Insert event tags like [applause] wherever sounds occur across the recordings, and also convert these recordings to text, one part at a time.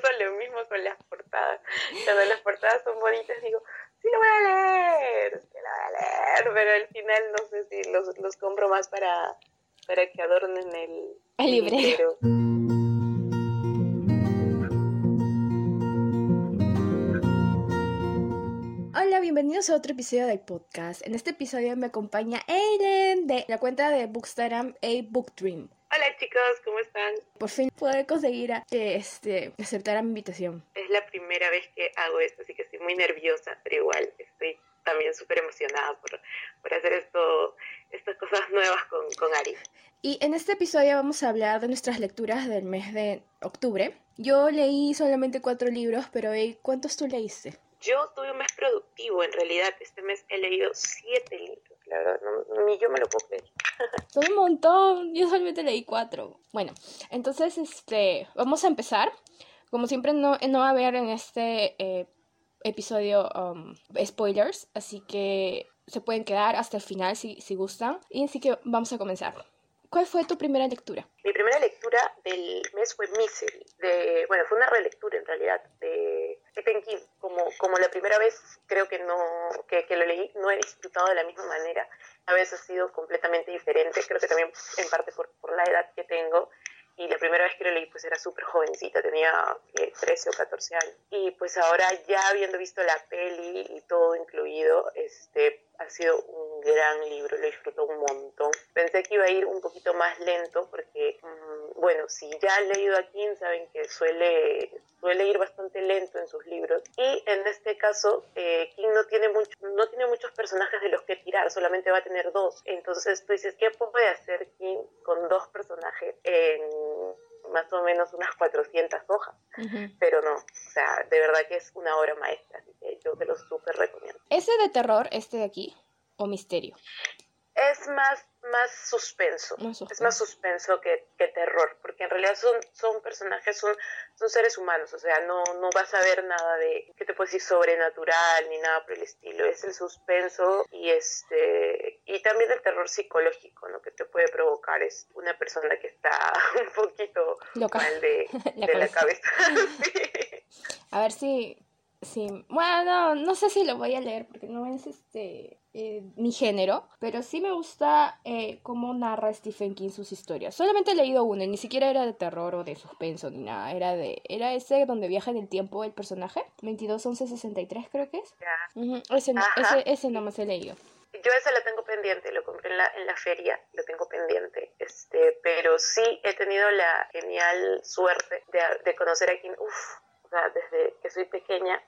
pasa lo mismo con las portadas. Cuando las portadas son bonitas, digo, sí lo voy a leer, sí lo voy a leer, pero al final no sé si los, los compro más para, para que adornen el, el librero. Hola, bienvenidos a otro episodio del podcast. En este episodio me acompaña Aiden de la cuenta de Bookstagram A Book Dream. Hola chicos, ¿cómo están? Por fin pude conseguir a, que este, aceptara mi invitación. Es la primera vez que hago esto, así que estoy muy nerviosa, pero igual estoy también súper emocionada por, por, hacer esto, estas cosas nuevas con, con Ari. Y en este episodio vamos a hablar de nuestras lecturas del mes de octubre. Yo leí solamente cuatro libros, pero ¿cuántos tú leíste? Yo tuve un mes productivo, en realidad. Este mes he leído siete libros la verdad, ni yo me lo puedo creer. [laughs] Son un montón, yo solamente leí cuatro. Bueno, entonces, este, vamos a empezar. Como siempre, no, no va a haber en este eh, episodio um, spoilers, así que se pueden quedar hasta el final si, si gustan. Y así que vamos a comenzar. ¿Cuál fue tu primera lectura? Mi primera lectura del mes fue Misery. De, bueno, fue una relectura en realidad de Stephen King. Como, como la primera vez creo que, no, que, que lo leí, no he disfrutado de la misma manera. A veces ha sido completamente diferente. Creo que también en parte por, por la edad que tengo y la primera vez que lo leí pues era súper jovencita, tenía 13 o 14 años. Y pues ahora ya habiendo visto la peli y todo incluido, este, ha sido un gran libro, lo disfruto un montón. Pensé que iba a ir un poquito más lento porque, mm, bueno, si ya han leído a King saben que suele, suele ir bastante lento en sus libros. Y en este caso, eh, King no tiene, mucho, no tiene muchos personajes de los que tirar, solamente va a tener dos. Entonces tú dices, ¿qué puede hacer King con dos personajes en más o menos unas 400 hojas, pero no, o sea, de verdad que es una obra maestra, así que yo te lo súper recomiendo. ¿Ese de terror, este de aquí, o misterio? Es más, más suspenso, es más suspenso que, que, terror, porque en realidad son, son personajes, son, son seres humanos, o sea, no, no vas a ver nada de, ¿qué te puedo decir?, sobrenatural ni nada por el estilo, es el suspenso y este y también el terror psicológico, ¿no?, que te puede provocar es una persona que está [laughs] un poquito mal de [laughs] la, de la cabeza. [laughs] A ver si Sí, bueno, no, sé si lo voy a leer porque no es este eh, mi género, pero sí me gusta eh, cómo narra Stephen King sus historias. Solamente he leído uno, ni siquiera era de terror o de suspenso ni nada, era de era ese donde viaja en el tiempo el personaje, 221163 creo que es. ese, no, ese, ese nomás he leído. Yo ese lo tengo pendiente, lo compré en la, en la feria, lo tengo pendiente, este, pero sí he tenido la genial suerte de, de conocer a King, uff, o sea, desde que soy pequeña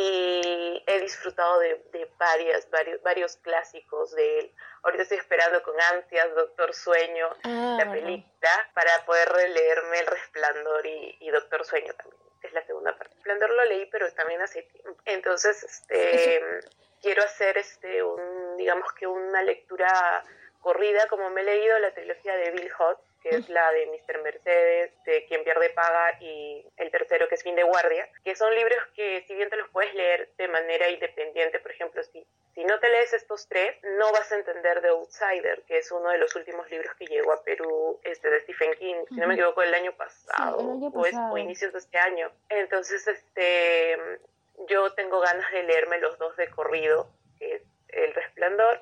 y he disfrutado de, de varias, varios, varios clásicos de él. Ahorita estoy esperando con ansias Doctor Sueño, ah, la película, para poder releerme El Resplandor y, y, Doctor Sueño también. Es la segunda parte. Resplandor lo leí, pero también hace tiempo. Entonces, este, quiero hacer este, un, digamos que una lectura corrida, como me he leído la trilogía de Bill Hoth, que es la de Mr. Mercedes, de Quien pierde paga y el tercero que es Fin de guardia, que son libros que si bien te los puedes leer de manera independiente, por ejemplo, si, si no te lees estos tres, no vas a entender The Outsider, que es uno de los últimos libros que llegó a Perú este, de Stephen King, si no me equivoco, el año pasado, O, es, o inicios de este año. Entonces, este, yo tengo ganas de leerme los dos de corrido, que es El Resplandor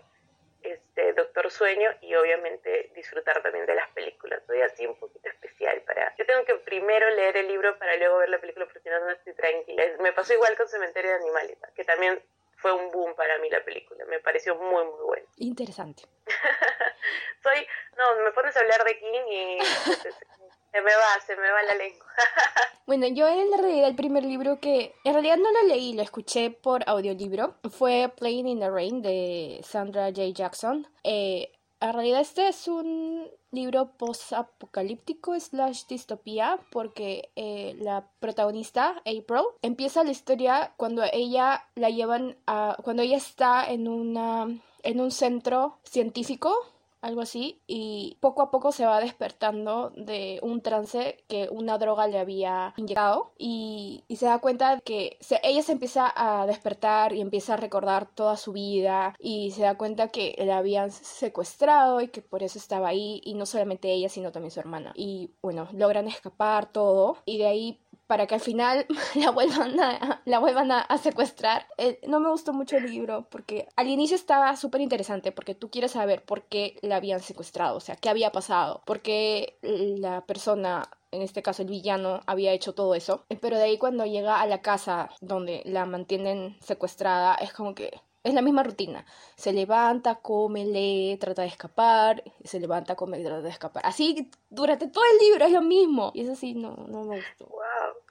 este, Doctor Sueño y obviamente disfrutar también de las películas. Soy así un poquito especial para... Yo tengo que primero leer el libro para luego ver la película porque si no, no estoy tranquila. Me pasó igual con Cementerio de Animales, que también fue un boom para mí la película. Me pareció muy, muy buena. Interesante. [laughs] Soy... No, me pones a hablar de King y [laughs] se me va, se me va la lengua. [laughs] bueno, yo en realidad el primer libro que en realidad no lo leí, lo escuché por audiolibro, fue Playing in the Rain de Sandra J. Jackson. Eh, en realidad este es un libro post-apocalíptico slash distopía porque eh, la protagonista, April, empieza la historia cuando ella la llevan a... cuando ella está en una... en un centro científico algo así, y poco a poco se va despertando de un trance que una droga le había inyectado y, se da cuenta que ella se empieza a despertar y empieza a recordar toda su vida y se da cuenta que la habían secuestrado y que por eso estaba ahí y no solamente ella sino también su hermana. Y bueno logran escapar todo y de ahí para que al final [laughs] la vuelvan a, la vuelvan a, secuestrar. Eh, no me gustó mucho el libro porque al inicio estaba súper interesante porque tú quieres saber por qué la habían secuestrado, o sea, qué había pasado, por qué la persona en este caso el villano, había hecho todo eso. Pero de ahí cuando llega a la casa donde la mantienen secuestrada, es como que es la misma rutina. Se levanta, come, lee, trata de escapar, se levanta, come, trata de escapar. Así durante todo el libro es lo mismo. Y eso sí, no, no me gustó. Wow.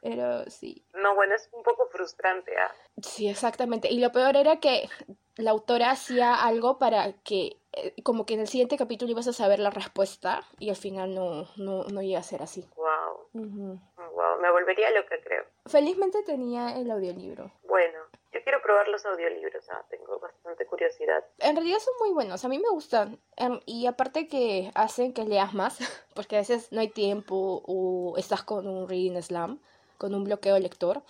Pero sí. No, bueno, es un poco frustrante, ¿ah? Sí, exactamente. Y lo peor era que la autora hacía algo para que eh, como que en el siguiente capítulo ibas a saber la respuesta y al final no, no, no iba a ser así. Wow. Wow, me volvería loca, creo. Felizmente tenía el audiolibro. Bueno, yo quiero probar los audiolibros, ah, tengo bastante curiosidad. En realidad son muy buenos, a mí me gustan. Em, y aparte que hacen que leas más, [laughs] porque a veces no hay tiempo o estás con un reading slam, con un bloqueo lector.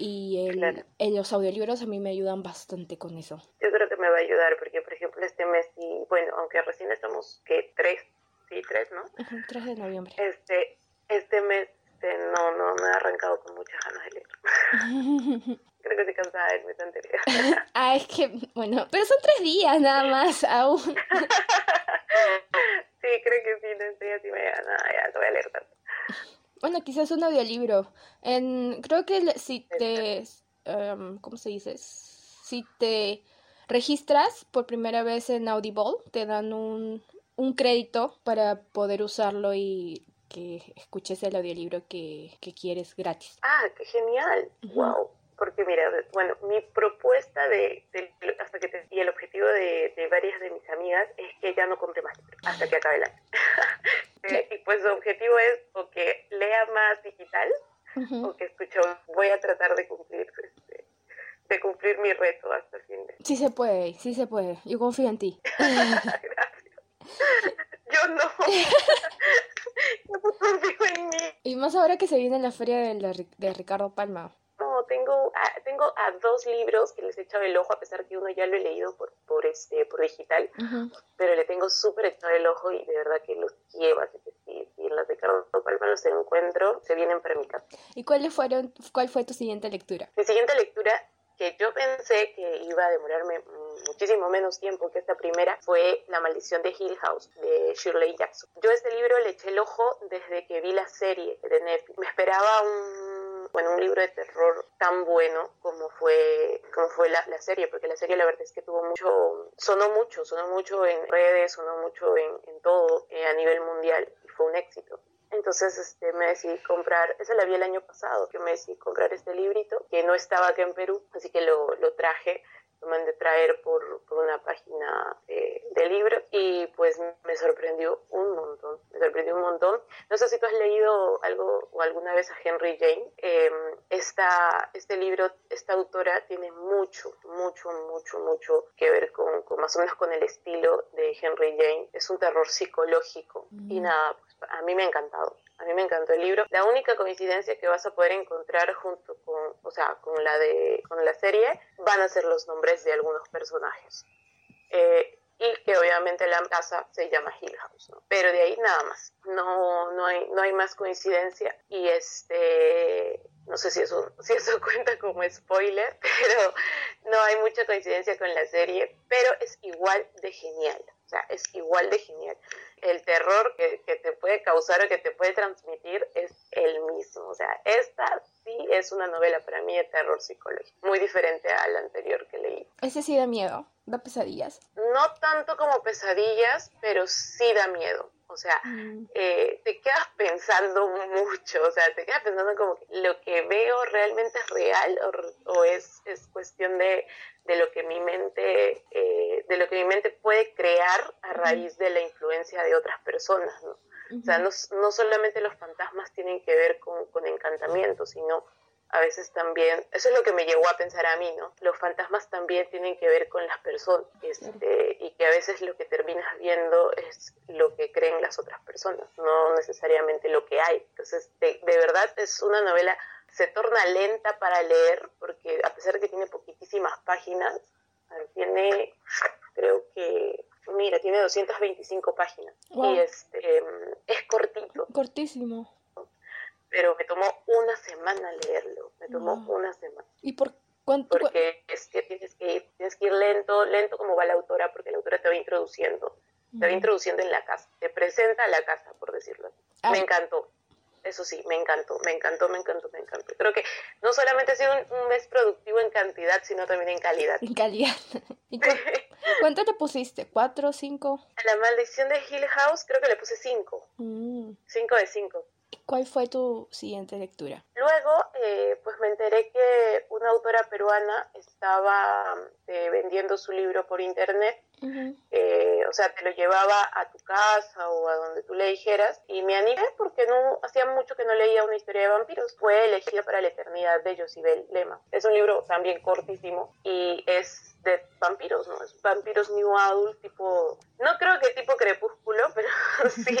Y el, los audiolibros a mí me ayudan bastante con eso. Yo creo que me va a ayudar porque, por ejemplo, este mes, y bueno, aunque recién estamos, que tres, sí, tres, ¿no? Ajá, 3 de noviembre. Este, este mes este, no, no, me he arrancado con muchas ganas de leer. [laughs] creo que estoy cansada del mes anterior. [laughs] ah, es que, bueno, pero son tres días nada más aún. [laughs] sí, creo que sí, no estoy así me nada, ya, no voy a leer tanto. Bueno, quizás un audiolibro. En, creo que si te, um, ¿cómo se dice? Si te registras por primera vez en Audible, te dan un, un crédito para poder usarlo y que escuches el audiolibro que, que quieres gratis. Ah, qué genial. Wow. Porque mira, bueno, mi propuesta de, hasta que y el objetivo de, de, varias de mis amigas es que ya no compre más hasta que acabe el año. [laughs] Eh, y pues su objetivo es o que lea más digital o que escucho, voy a tratar de cumplir este, de cumplir mi reto hasta el fin de Sí se puede, sí se puede. Yo confío en ti. [laughs] Gracias. Yo no. [laughs] no confío en mí. Y más ahora que se viene la feria de, de Ricardo Palma. A, dos libros que les he echado el ojo, a pesar que uno ya lo he leído por, por, este, por digital, pero le tengo súper echado el ojo y de verdad que los quiero, así que si, si en las de Ricardo Palma los encuentro, se vienen para mi casa. ¿Y cuáles fueron, cuál fue tu siguiente lectura? Mi siguiente lectura que yo pensé que iba a demorarme muchísimo menos tiempo que esta primera fue La maldición de Hill House de Shirley Jackson. Yo este libro le eché el ojo desde que vi la serie de Netflix. Me esperaba un, bueno, un libro de terror tan bueno como fue, como fue la, la serie, porque la serie la verdad es que tuvo mucho, sonó mucho, sonó mucho en redes, sonó mucho en, en todo eh, a nivel mundial y fue un éxito. Entonces este, me decidí comprar, esa la vi el año pasado, que me decidí comprar este librito, que no estaba acá en Perú, así que lo, lo traje lo mandé traer por, por una página eh, de libro y pues me sorprendió un montón, me sorprendió un montón. No sé si tú has leído algo o alguna vez a Henry Jane. Eh, esta, este libro, esta autora tiene mucho, mucho, mucho, mucho que ver con, con, más o menos con el estilo de Henry Jane. Es un terror psicológico y mm. nada, pues, a mí me ha encantado. A mí me encantó el libro. La única coincidencia que vas a poder encontrar junto con, o sea, con la de, con la serie, van a ser los nombres de algunos personajes. Eh, y que obviamente la casa se llama Hill House. Pero de ahí nada más. No, no hay, no hay más coincidencia. Y este, no sé si eso, si eso [laughs] cuenta como spoiler, pero no hay mucha coincidencia con la serie, pero es igual de genial. O sea, es igual de genial. El terror que, que, te puede causar o que te puede transmitir es el mismo. O sea, esta sí es una novela para mí de terror psicológico, muy diferente a la anterior que leí. ¿Ese sí da miedo? ¿Da pesadillas? No tanto como pesadillas, pero sí da miedo. O sea, mm. eh, te quedas pensando mucho, o sea, te quedas pensando como que lo que veo realmente es real o, o es, es cuestión de, de lo que mi mente eh, de lo que mi mente puede crear a raíz de la influencia de otras personas ¿no? o sea no, no, solamente los fantasmas tienen que ver con, con encantamientos sino a veces también, eso es lo que me llevó a pensar a mí, ¿no? Los fantasmas también tienen que ver con las personas este, y que a veces lo que terminas viendo es lo que creen las otras personas, no necesariamente lo que hay. Entonces, de, de verdad es una novela se torna lenta para leer, porque a pesar de que tiene poquitísimas páginas, tiene, creo que, mira, tiene 225 páginas. Y este, es cortito. Cortísimo. Pero me tomó una semana leerlo, me tomó una semana. ¿Y por cuánto? Porque es que tienes que ir, tienes que ir lento, lento como va la autora, porque la autora te va introduciendo, te va introduciendo en la casa, te presenta a la casa, por decirlo así. Ah. Me encantó, eso sí, me encantó, me encantó, me encantó, me encantó. Creo que no solamente ha sido un, mes productivo en cantidad, sino también en calidad. En calidad. [laughs] ¿Y [laughs] cuánto te pusiste? ¿Cuatro, cinco? A la maldición de Hill House creo que le puse cinco. Mm. Cinco de cinco. ¿Cuál fue tu siguiente lectura? Luego, eh, pues me enteré que una autora peruana estaba eh, vendiendo su libro por internet. Eh, o sea, te lo llevaba a tu casa o a donde tú le dijeras. Y me animé porque no hacía mucho que no leía una historia de vampiros. Fue elegida para la eternidad de Josibel Lema. Es un libro también cortísimo y es de vampiros, ¿no? Es vampiros new adult, tipo. No creo que tipo crepúsculo, [laughs] pero sí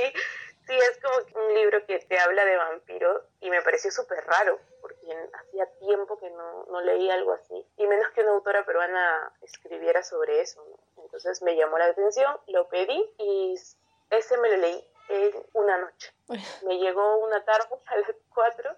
Sí, es como un libro que te habla de vampiros y me pareció súper raro, porque hacía tiempo que no, no, leía algo así, y menos que una autora peruana escribiera sobre eso. Entonces me llamó la atención, lo pedí y ese me lo leí en una noche. [laughs] Me llegó una tarde [laughs] a las 4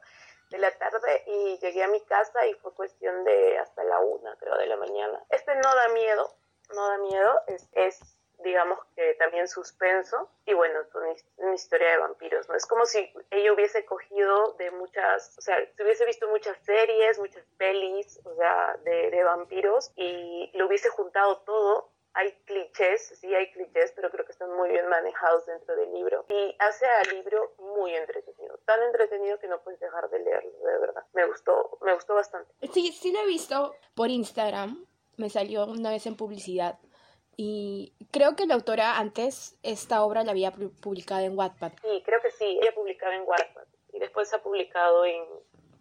de la tarde y llegué a mi casa y fue cuestión de hasta la 1, creo, de la mañana. Este no da miedo, no da miedo, es, es digamos que también suspenso y bueno, es una historia de vampiros, ¿no? Es como si ella hubiese cogido de muchas, o sea, se hubiese visto muchas series, muchas pelis, o sea, de, de vampiros y lo hubiese juntado todo hay clichés, sí hay clichés, pero creo que están muy bien manejados dentro del libro. Y hace al libro muy entretenido, tan entretenido que no puedes dejar de leerlo, de verdad. Me gustó, me gustó bastante. Sí, sí lo he visto por Instagram, me salió una vez en publicidad y creo que la autora antes esta obra la había publicado en Wattpad. Sí, creo que sí, ella publicaba en Wattpad y después se ha publicado en...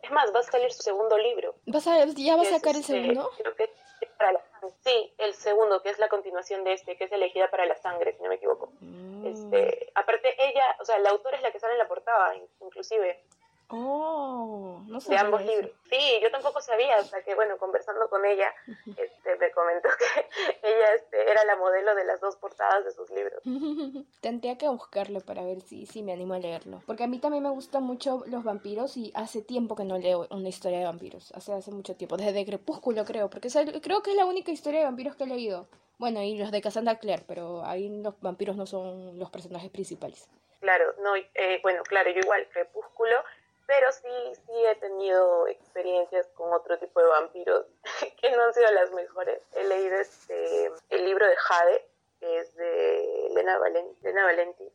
Es más, va a salir su segundo libro. ¿Vas a, ¿Ya va a sacar el este, segundo? Creo que para la... Sí, el segundo, que es la continuación de este, que es elegida para la sangre, si no me equivoco. Mm. Este, aparte, ella, o sea, la autora es la que sale en la portada, inclusive. Oh, no De ambos libros. Sí, yo tampoco sabía, hasta que, bueno, conversando con ella, este, me comentó [laughs] que ella este, era la modelo de las dos portadas de sus libros. [laughs] Tendría que buscarlo para ver si, si me animo a leerlo. Porque a mí también me gustan mucho los vampiros y hace tiempo que no leo una historia de vampiros. Hace, hace mucho tiempo, desde Crepúsculo creo, porque creo que es la única historia de vampiros que he leído. Bueno, y los de Cassandra Clare, pero ahí los vampiros no son los personajes principales. Claro, no, eh, bueno, claro, yo igual, Crepúsculo pero sí, sí he tenido experiencias con otro tipo de vampiros [laughs] que no han sido las mejores. He leído este, el libro de Jade, que es de Elena Valenti. Elena Valenti.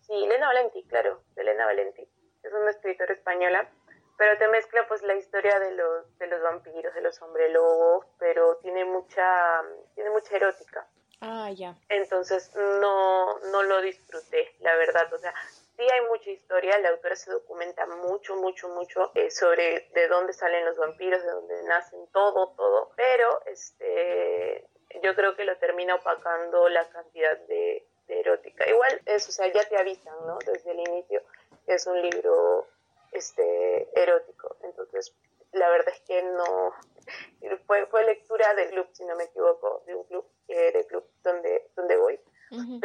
Sí, Elena Valenti, claro, de Elena Valenti. Es una escritora española, pero te mezcla pues la historia de los, de los vampiros, de los hombres lobos, pero tiene mucha, tiene mucha erótica. Ah, ya. Entonces no, no lo disfruté, la verdad. O sea, sí hay mucha historia, la autora se documenta mucho, mucho, mucho eh, sobre de dónde salen los vampiros, de dónde nacen, todo, todo, pero este, yo creo que lo termina opacando la cantidad de, erótica. Igual es, o sea, ya te avisan, ¿no? Desde el inicio es un libro este, erótico, entonces la verdad es que no, fue, fue lectura del club, si no me equivoco, de un club, eh, del club donde,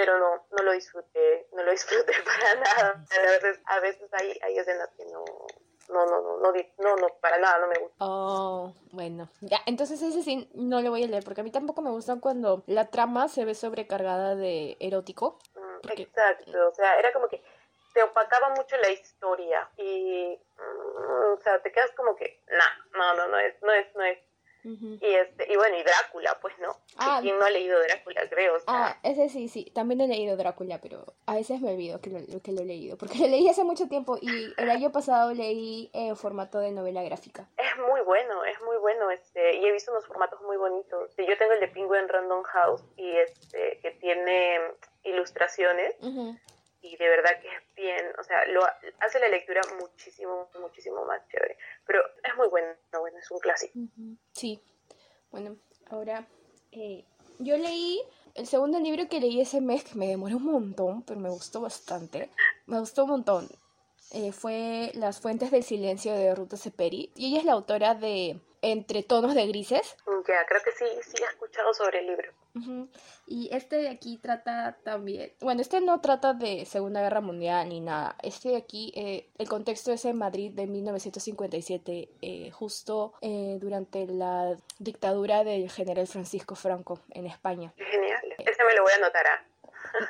pero no, no lo disfruté, no lo disfruté [laughs] para nada. A veces, a veces hay, hay escenas que no, no, no, no, no, no, no, para nada, no me gusta. Oh, bueno. Ya, entonces ese sí no lo voy a leer, porque a mí tampoco me gusta cuando la trama se ve sobrecargada de erótico. Mm, exacto, o sea, era como que te opacaba mucho la historia y, mm, o sea, te quedas como que, nah, no, no, no es, no es, no es. Y este y bueno, y Drácula, pues no. Ah, ¿Quién no ha leído Drácula, creo? Ah, ese sí, sí. También he leído Drácula, pero a veces me olvido que lo, que lo he leído. Porque lo leí hace mucho tiempo y el año pasado leí en formato de novela gráfica. Es muy bueno, es muy bueno. este Y he visto unos formatos muy bonitos. Yo tengo el de Penguin Random House y este que tiene ilustraciones y de verdad que es bien, o sea, lo hace la lectura muchísimo, muchísimo más chévere. Pero es muy bueno, bueno, es un clásico. Sí. Bueno, ahora eh, yo leí el segundo libro que leí ese mes, que me demoró un montón, pero me gustó bastante. Me gustó un montón. Eh, fue Las Fuentes del Silencio de Ruta Seperi. Y ella es la autora de entre tonos de grises. Ya, creo que sí, sí he escuchado sobre el libro. Y este de aquí trata también, bueno, este no trata de Segunda Guerra Mundial ni nada. Este de aquí, eh, el contexto es en Madrid de 1957, eh, justo eh, durante la dictadura del general Francisco Franco en España. Genial, ese me lo voy a anotar. ¿ah?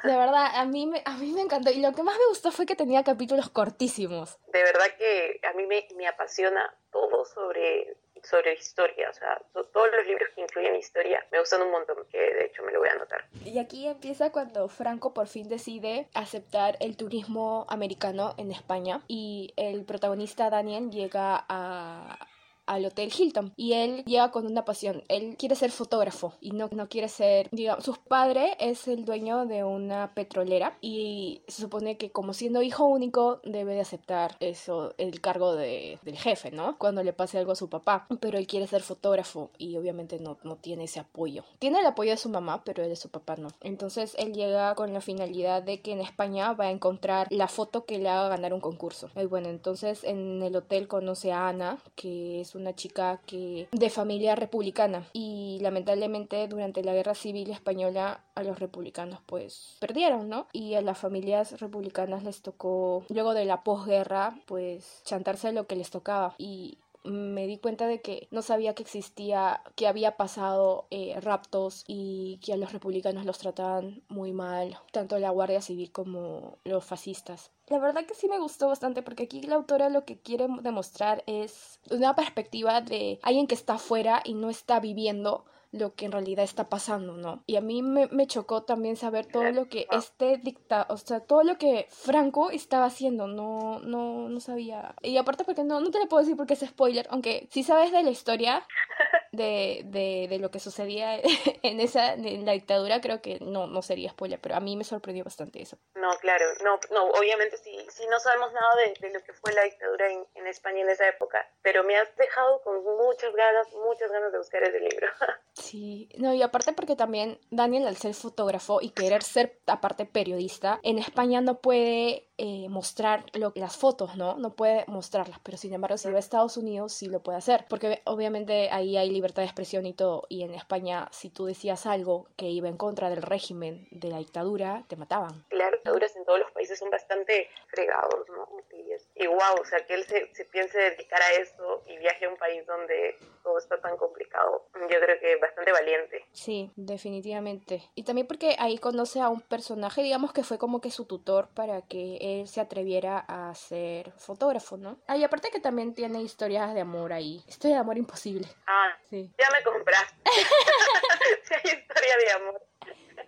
De verdad, a mí, me, a mí me encantó. Y lo que más me gustó fue que tenía capítulos cortísimos. De verdad que a mí me, me apasiona todo sobre, sobre historia. O sea, todos los libros que incluyen historia me gustan un montón, que de hecho me lo voy a anotar. Y aquí empieza cuando Franco por fin decide aceptar el turismo americano en España. Y el protagonista Daniel llega a al Hotel Hilton y él llega con una pasión. Él quiere ser fotógrafo y no, no quiere ser, digamos, su padre es el dueño de una petrolera y se supone que como siendo hijo único debe de aceptar eso, el cargo de, del jefe, ¿no? Cuando le pase algo a su papá. Pero él quiere ser fotógrafo y obviamente no, no tiene ese apoyo. Tiene el apoyo de su mamá, pero él de su papá no. Entonces él llega con la finalidad de que en España va a encontrar la foto que le haga ganar un concurso. Y bueno, entonces en el hotel conoce a Ana, que es una chica que de familia republicana y lamentablemente durante la guerra civil española a los republicanos pues perdieron, ¿no? Y a las familias republicanas les tocó luego de la posguerra pues chantarse lo que les tocaba y me di cuenta de que no sabía que existía, que había pasado eh, raptos y que a los republicanos los trataban muy mal, tanto la Guardia Civil como los fascistas. La verdad que sí me gustó bastante porque aquí la autora lo que quiere demostrar es una perspectiva de alguien que está afuera y no está viviendo lo que en realidad está pasando, ¿no? Y a mí me, me chocó también saber todo lo que este dicta, o sea, todo lo que Franco estaba haciendo, no, no, no sabía. Y aparte porque no, no te lo puedo decir porque es spoiler, aunque si sabes de la historia [laughs] de, de, de lo que sucedía [laughs] en esa, en la dictadura, creo que no, no sería spoiler, pero a mí me sorprendió bastante eso. No, claro, no, no, obviamente si, si no sabemos nada de, de lo que fue la dictadura en, en España en esa época, pero me has dejado con muchas ganas, muchas ganas de buscar ese libro. [laughs] Sí, no, y aparte porque también Daniel, al ser fotógrafo y querer ser aparte periodista, en España no puede eh, mostrar lo, las fotos, ¿no? No puede mostrarlas, pero sin embargo si va a Estados Unidos sí lo puede hacer, porque obviamente ahí hay libertad de expresión y todo, y en España si tú decías algo que iba en contra del régimen de la dictadura, te mataban. Las dictaduras en todos los países son bastante fregados, ¿no? Y, es, y wow, o sea, que él se, se piense dedicar a eso y viaje a un país donde todo está tan complicado, yo creo que bastante valiente. Sí, definitivamente. Y también porque ahí conoce a un personaje, digamos que fue como que su tutor para que él se atreviera a ser fotógrafo, ¿no? Ah, y aparte que también tiene historias de amor ahí. Historia de amor imposible. Ah, sí. Ya me compraste. [laughs] si hay historia de amor.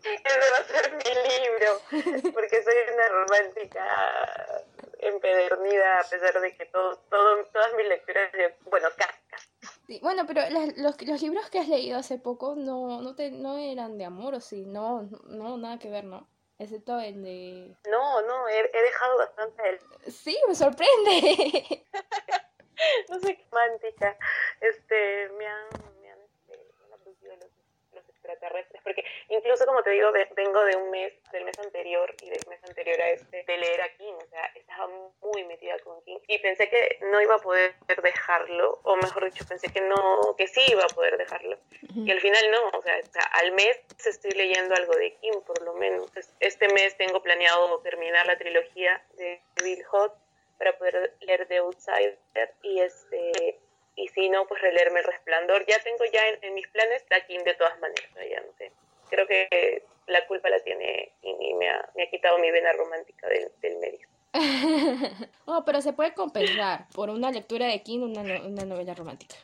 Ese va a ser mi libro, porque soy una romántica empedernida, a pesar de que todo, todo, todas mis lecturas, bueno, cascas. Sí, bueno, pero las, los, los libros que has leído hace poco no, no, te, no eran de amor, ¿o sí? No, no, nada que ver, ¿no? Excepto el de... No, no, he, he dejado bastante el... Sí, me sorprende. [laughs] [laughs] no sé qué romántica. Este, me han, me han, este, me han abducido los, los extraterrestres, porque incluso como te digo, vengo de un mes, del mes anterior y del mes anterior a este, de leer a King, o sea, estaba muy metida con King y pensé que no iba a poder dejarlo, o mejor dicho, pensé que no, que sí iba a poder dejarlo, uh -huh. y al final no, o sea, al mes estoy leyendo algo de King, por lo menos. Este mes tengo planeado terminar la trilogía de Bill Hot para poder leer The Outsider y este y si no, pues releerme El Resplandor. Ya tengo ya en, en mis planes la King de todas maneras, ya no sé. Creo que la culpa la tiene y, y me, ha, me, ha, quitado mi vena romántica del, del medio. [laughs] oh, pero se puede compensar por una lectura de King, una, una novela romántica.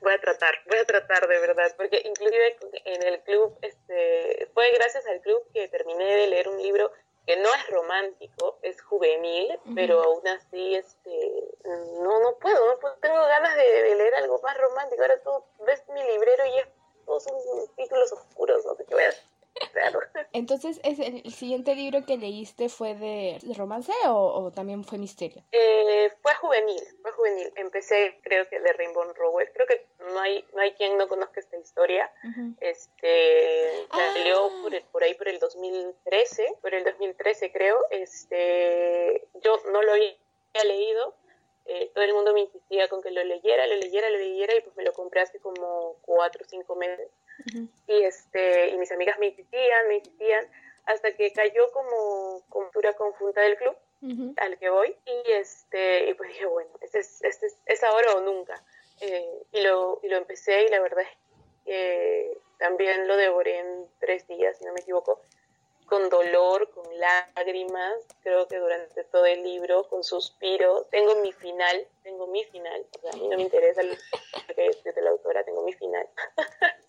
Voy a tratar, voy a tratar de verdad, porque inclusive en el club, este, fue gracias al club que terminé de leer un libro que no es romántico, es juvenil, uh -huh. pero aún así este no no puedo, no puedo, tengo ganas de, de, leer algo más romántico. Ahora tú ves mi librero y es, todos son títulos oscuros, no sé qué voy a hacer. Claro. [laughs] Entonces, ¿es el, el, siguiente libro que leíste fue de, romance o, o, también fue misterio? Eh, fue juvenil, fue juvenil. Empecé, creo que de Rainbow Rowell. Creo que no hay, no hay quien no conozca esta historia. Uh -huh. Este salió ah. por, el, por ahí por el 2013, por el 2013 creo. Este, yo no lo había leído, eh, todo el mundo me insistía con que lo leyera, lo leyera, lo leyera y pues me lo compré hace como cuatro o cinco meses. Y, este, y mis amigas me insistían, me insistían, hasta que cayó como cultura conjunta del club al que voy y este y pues dije bueno este es, este es, ahora o nunca eh, y lo y lo empecé y la verdad es que también lo devoré en tres días si no me equivoco con dolor con lágrimas creo que durante todo el libro con suspiros tengo mi final tengo mi final o sea, a mí no me interesa lo que es de la autora tengo mi final [laughs]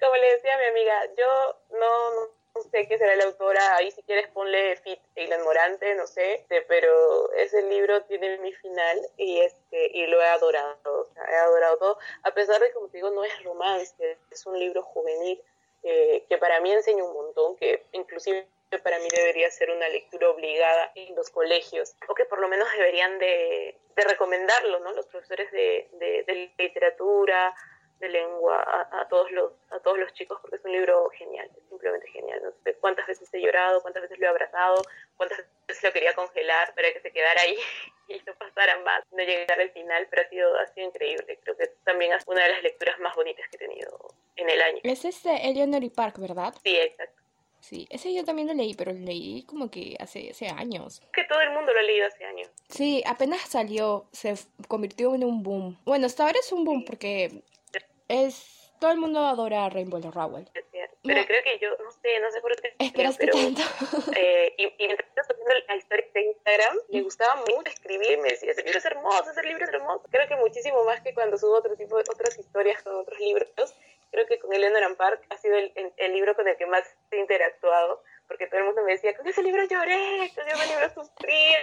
como le decía a mi amiga yo no sé qué será la autora, ahí si quieres ponle Fit Eilan Morante, no sé, pero ese libro tiene mi final y este y lo he adorado, o sea, he adorado todo, a pesar de que como te digo no es romance, es un libro juvenil eh, que para mí enseña un montón, que inclusive para mí debería ser una lectura obligada en los colegios, o que por lo menos deberían de, de recomendarlo, ¿no? Los profesores de, de literatura, de lengua a, todos los a todos los chicos porque es un libro genial, simplemente genial. No sé cuántas veces he llorado, cuántas veces lo he abrazado, cuántas veces lo quería congelar para que se quedara ahí [laughs] y no pasara más, no llegara al final, pero ha sido, ha sido increíble. Creo que también es una de las lecturas más bonitas que he tenido en el año. Es este Eleanor y Park, ¿verdad? Sí, exacto. Sí, ese yo también lo leí, pero lo leí como que hace, hace años. Que todo el mundo lo ha leído hace años. Sí, apenas salió, se convirtió en un boom. Bueno, hasta ahora es un boom porque es todo el mundo adora a Rainbow Rowell. Pero creo que yo, no sé, no sé por qué. Esperaste tanto. Eh, y, y mientras estaba viendo la historia de Instagram, me gustaba mucho escribir, me decía, ese libro es hermoso, ese libro es hermoso. Creo que muchísimo más que cuando subo otro tipo de otras historias con otros libros. Creo que con Eleanor Park ha sido el, el, libro con el que más he interactuado, porque todo el mundo me decía, con ese libro lloré, con ese libro sufrí,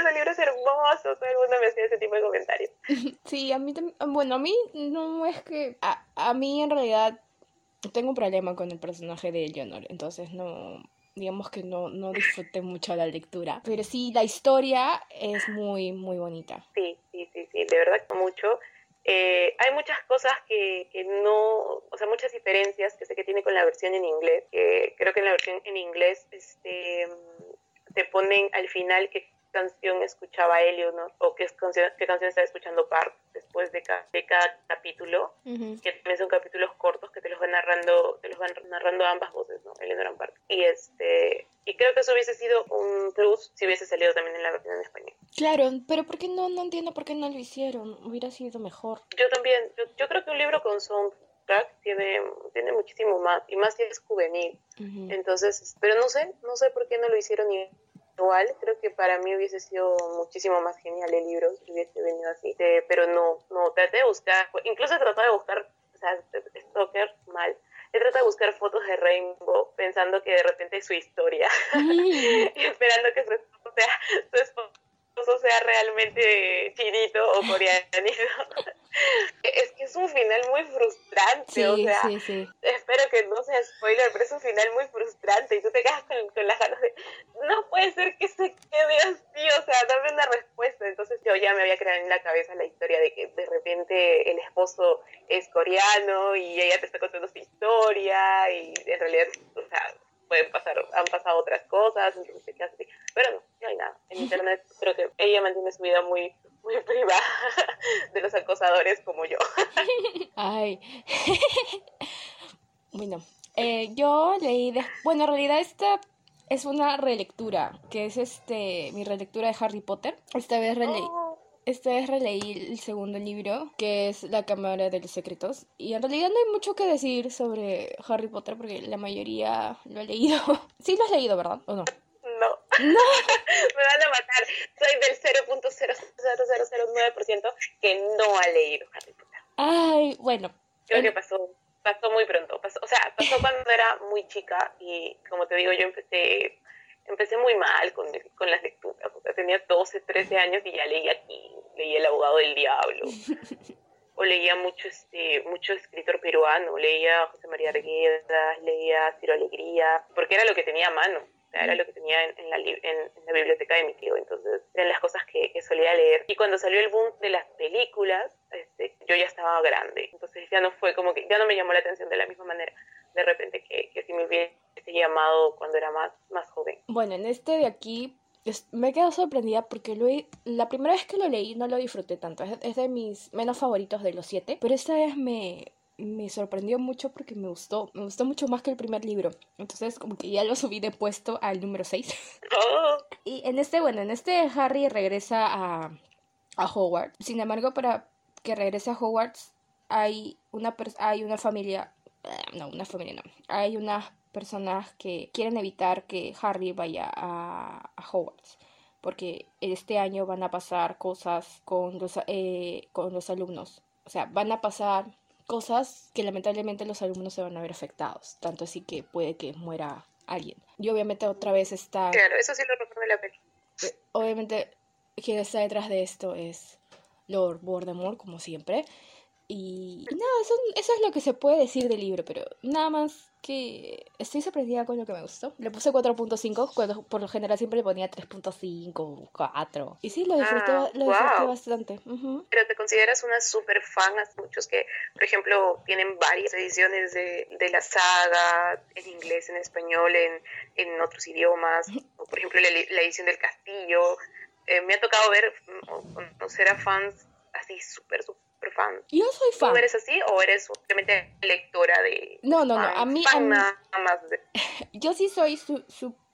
ese libro es hermoso, todo el mundo me hacía ese tipo de comentarios. [laughs] Sí, a mí bueno, a mí no es que, a, a mí en realidad tengo un problema con el personaje de Eleanor, entonces no, digamos que no, no disfruté mucho la lectura, pero sí, la historia es muy, muy bonita. Sí, sí, sí, sí, de verdad mucho. Eh, hay muchas cosas que, que, no, o sea, muchas diferencias que sé que tiene con la versión en inglés. que creo que en la versión en inglés este, te ponen al final que canción escuchaba Eleanor o qué canción, qué canción estaba escuchando Park después de, de cada capítulo, que también son capítulos cortos que te los van narrando, te los van narrando ambas voces, ¿no? Eleanor y Park. Y este y creo que eso hubiese sido un plus si hubiese salido también en la versión en español. Claro, pero ¿por qué no? No entiendo por qué no lo hicieron. Hubiera sido mejor. Yo también, yo, yo creo que un libro con soundtrack tiene, tiene muchísimo más, y más si es juvenil. Entonces, pero no sé, no sé por qué no lo hicieron y igual, creo que para mí hubiese sido muchísimo más genial el libro si hubiese venido así, eh, pero no, no, traté de buscar, incluso tratado de buscar, o sea, Stalker mal, he tratado de buscar fotos de Rainbow pensando que de repente es su historia [laughs] y esperando que su esposo sea, su esposo sea realmente chinito o coreanito. [laughs] es que es un final muy frustrante, o sea, espero que no sea spoiler, pero es un final muy frustrante y tú te quedas con, con las ganas de, no puede ser que se quede así, o sea, dame una respuesta. Entonces yo ya me había creado en la cabeza la historia de que de repente el esposo es coreano y ella te está contando su historia y en realidad, o sea, pueden pasar, han pasado otras cosas, entonces te quedas así. Pero no, no hay nada. En internet creo que ella mantiene su vida muy muy [laughs] privada de los acosadores como yo. [laughs] Ay. [laughs] bueno, eh, yo leí, de... bueno, en realidad esta es una relectura, que es este mi relectura de Harry Potter. Esta vez releí. Oh. Esta vez releí el segundo libro, que es La Cámara de los Secretos. Y en realidad no hay mucho que decir sobre Harry Potter porque la mayoría lo ha leído. [laughs] sí lo has leído, ¿verdad? ¿O no? No. No. [laughs] Me van a matar. Soy del 0.00009% que no ha leído Harry Potter. Ay, bueno. Creo que pasó pasó muy pronto. Pasó, o sea, pasó cuando era muy chica y como te digo, yo empecé empecé muy mal con, con las lecturas. O sea, tenía 12, 13 años y ya leía aquí, leía El abogado del diablo. [laughs] O leía mucho este mucho escritor peruano, leía José María Arguedas, leía Ciro Alegría, porque era lo que tenía a mano era lo que tenía en, la, en, la, biblioteca de mi tío, entonces eran las cosas que, solía leer. Y cuando salió el boom de las películas, este, yo ya estaba grande, entonces ya no fue como que, ya no me llamó la atención de la misma manera, de repente que, que si me hubiese llamado cuando era más, más joven. Bueno, en este de aquí me he quedado sorprendida porque lo la primera vez que lo leí no lo disfruté tanto. Es, de mis menos favoritos de los siete. Pero esta vez me, me sorprendió mucho porque me gustó. Me gustó mucho más que el primer libro. Entonces, como que ya lo subí de puesto al número 6. [laughs] y en este, bueno, en este Harry regresa a, a Hogwarts. Sin embargo, para que regrese a Hogwarts, hay una, hay una familia. Eh, no, una familia no. Hay unas personas que quieren evitar que Harry vaya a, a Hogwarts porque este año van a pasar cosas con los, eh, con los alumnos. O sea, van a pasar cosas que lamentablemente los alumnos se van a ver afectados. Tanto así que puede que muera alguien. Y obviamente otra vez está... Claro, eso sí lo recuerdo la película. Eh, obviamente quien está detrás de esto es Lord Voldemort, como siempre. Y, nada, eso, eso, es lo que se puede decir del libro, pero nada más que estoy sorprendida con lo que me gustó. Le puse 4.5, cuando por lo general siempre le ponía 3.5, 4. Y sí, lo disfruté, ah, lo disfruté bastante. Pero te consideras una super fan, muchos que, por ejemplo, tienen varias ediciones de, de la saga, en inglés, en español, en, en otros idiomas, [laughs] o por ejemplo la, la edición del castillo. Eh, me ha tocado ver conocer a fans así súper, súper fan. Yo soy fan. ¿Tú eres así o eres simplemente lectora de... No, no, no, a mí... Nada más [laughs] Yo sí soy su,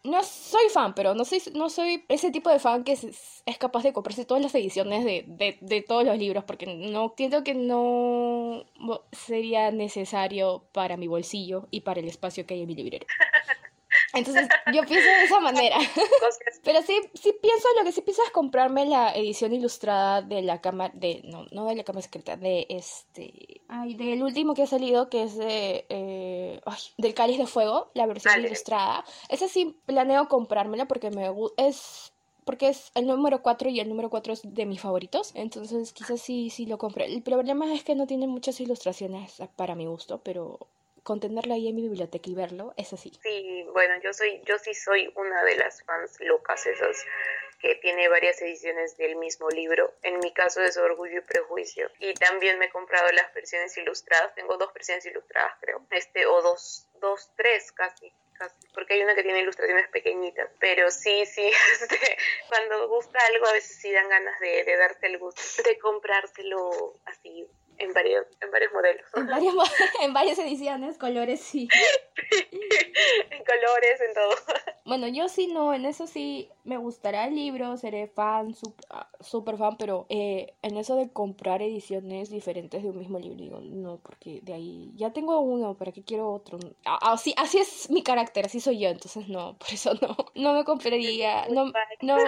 no soy fan, pero no soy, no soy ese tipo de fan que es, capaz de comprarse todas las ediciones de, de, de, todos los libros, porque no siento que no sería necesario para mi bolsillo y para el espacio que hay en mi librería. [laughs] Entonces yo pienso de esa manera. [laughs] Pero sí, sí pienso, lo que sí pienso es comprarme la edición ilustrada de la cámara, de, no, no de la cámara secreta, de este, ay, del último que ha salido, que es de, eh, ay, del Cáliz de Fuego, la versión ilustrada. Esa sí planeo comprármela porque me es porque es el número 4 y el número 4 es de mis favoritos. Entonces quizás sí, sí lo compré. El problema es que no tiene muchas ilustraciones para mi gusto, pero contenerlo ahí en mi biblioteca y verlo, es así. Sí, bueno, yo soy, yo sí soy una de las fans locas esas que tiene varias ediciones del mismo libro. En mi caso es Orgullo y Prejuicio. Y también me he comprado las versiones ilustradas. Tengo dos versiones ilustradas, creo. Este, o dos, dos, tres. Casi, porque hay una que tiene ilustraciones pequeñitas, pero sí, sí, [laughs] este, cuando gusta algo a veces sí dan ganas de, de darte el gusto de comprárselo así en varios, en varios modelos. En, [laughs] varios, [laughs] en varias ediciones, colores, sí. en colores, en todo. [laughs] Bueno, yo sí no, en eso sí me gustará el libro, seré fan, super, ah, fan, pero eh, en eso de comprar ediciones diferentes de un mismo libro, digo, no, porque de ahí ya tengo uno, ¿para qué quiero otro? Así, así es mi carácter, así soy yo, entonces no, por eso no, no me compraría, no, no.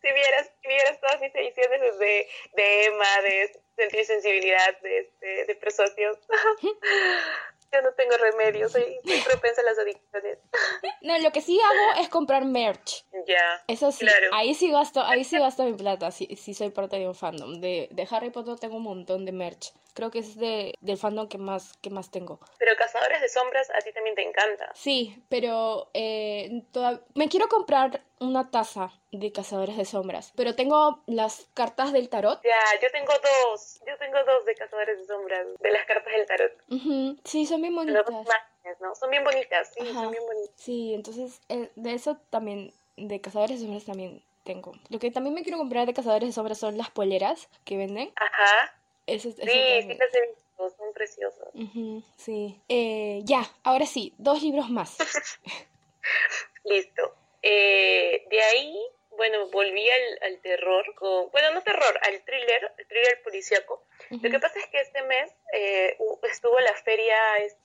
si vieras, si vieras todas mis ediciones de, de Emma, de sentir sensibilidad, de, este, de persuasión. [laughs] Yo no tengo remedio, soy, soy propensa a las adicciones. [laughs] No, lo que sí hago es comprar merch. Ya. Eso sí, ahí sí gasto, ahí sí gasto mi plata, sí, sí soy parte de un fandom. De, de Harry Potter tengo un montón de merch. Creo que es de, del fandom que más, que más tengo. Pero Cazadores de Sombras a ti también te encanta. Sí, pero eh, me quiero comprar una taza de Cazadores de Sombras, pero tengo las cartas del tarot. Ya, yo tengo dos. Yo tengo dos de Cazadores de Sombras, de las cartas del tarot. Sí, son bien bonitas. ¿no? Son bien bonitas, sí, son bien bonitas. Sí, entonces eh, de eso también, de Cazadores de Sombras también tengo. Lo que también me quiero comprar de Cazadores de Sombras son las poleras que venden. Ajá sí, sí las he visto, son preciosas. sí. Eh, ya, ahora sí, dos libros más. [laughs] Listo. Eh, de ahí, bueno, volví al, al, terror, con, bueno, no terror, al thriller, el thriller policíaco. Lo que pasa es que este mes eh, estuvo la feria,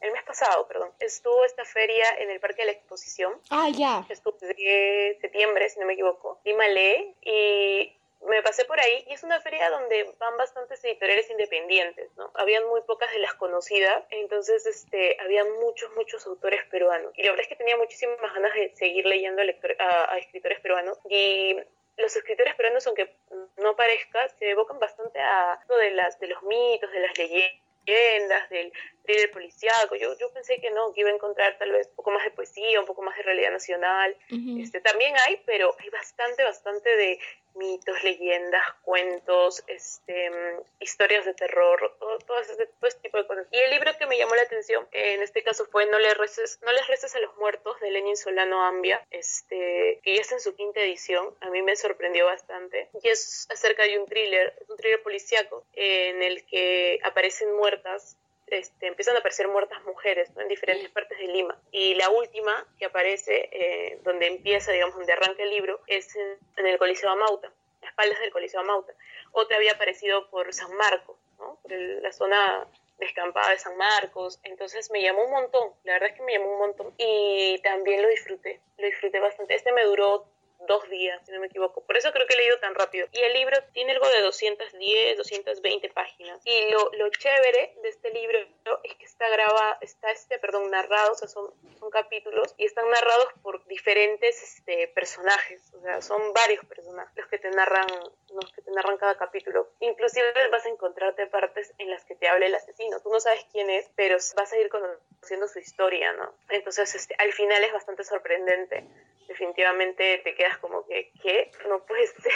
el mes pasado, perdón, estuvo esta feria en el Parque de la Exposición. Ah, ya. Estuvo de septiembre, si no me equivoco, y Malé, y me pasé por ahí y es una feria donde van bastantes editoriales independientes, ¿no? Habían muy pocas de las conocidas, entonces este, había muchos, muchos autores peruanos. Y la verdad es que tenía muchísimas ganas de seguir leyendo a, a escritores peruanos. Y los escritores peruanos, aunque no parezca, se evocan bastante a de, las, de los mitos, de las leyendas, del thriller policiaco. Yo, yo pensé que no, que iba a encontrar tal vez un poco más de poesía, un poco más de realidad nacional. este, también hay, pero hay bastante, bastante de mitos, leyendas, cuentos, este, historias de terror, todo, ese, todo ese tipo de cosas. Y el libro que me llamó la atención en este caso fue No le reces, no les reces a los muertos de Lenin Solano Ambia, este, que ya está en su quinta edición. A mí me sorprendió bastante. Y es acerca de un thriller, un thriller policíaco en el que aparecen muertas este, empiezan a aparecer muertas mujeres en diferentes partes de Lima. Y la última que aparece, eh, donde empieza, digamos, donde arranca el libro, es en, el Coliseo Amauta, las espaldas del Coliseo Amauta. Otra había aparecido por San Marcos, ¿no? por la zona descampada de San Marcos. Entonces me llamó un montón, la verdad es que me llamó un montón. Y también lo disfruté, lo disfruté bastante. Este me duró dos días, si no me equivoco. Por eso creo que he leído tan rápido. Y el libro tiene algo de 210, 220 páginas. Y lo, lo chévere de este libro es que está grabado, está este, perdón, narrado, o sea, son, son capítulos y están narrados por diferentes este, personajes. O sea, son varios personajes los que te narran, los que te narran cada capítulo. Inclusive vas a encontrarte partes en las que te habla el asesino. Tú no sabes quién es, pero vas a ir conociendo su historia, ¿no? Entonces, este, al final es bastante sorprendente definitivamente te quedas como que, ¿qué? No puede [laughs] ser,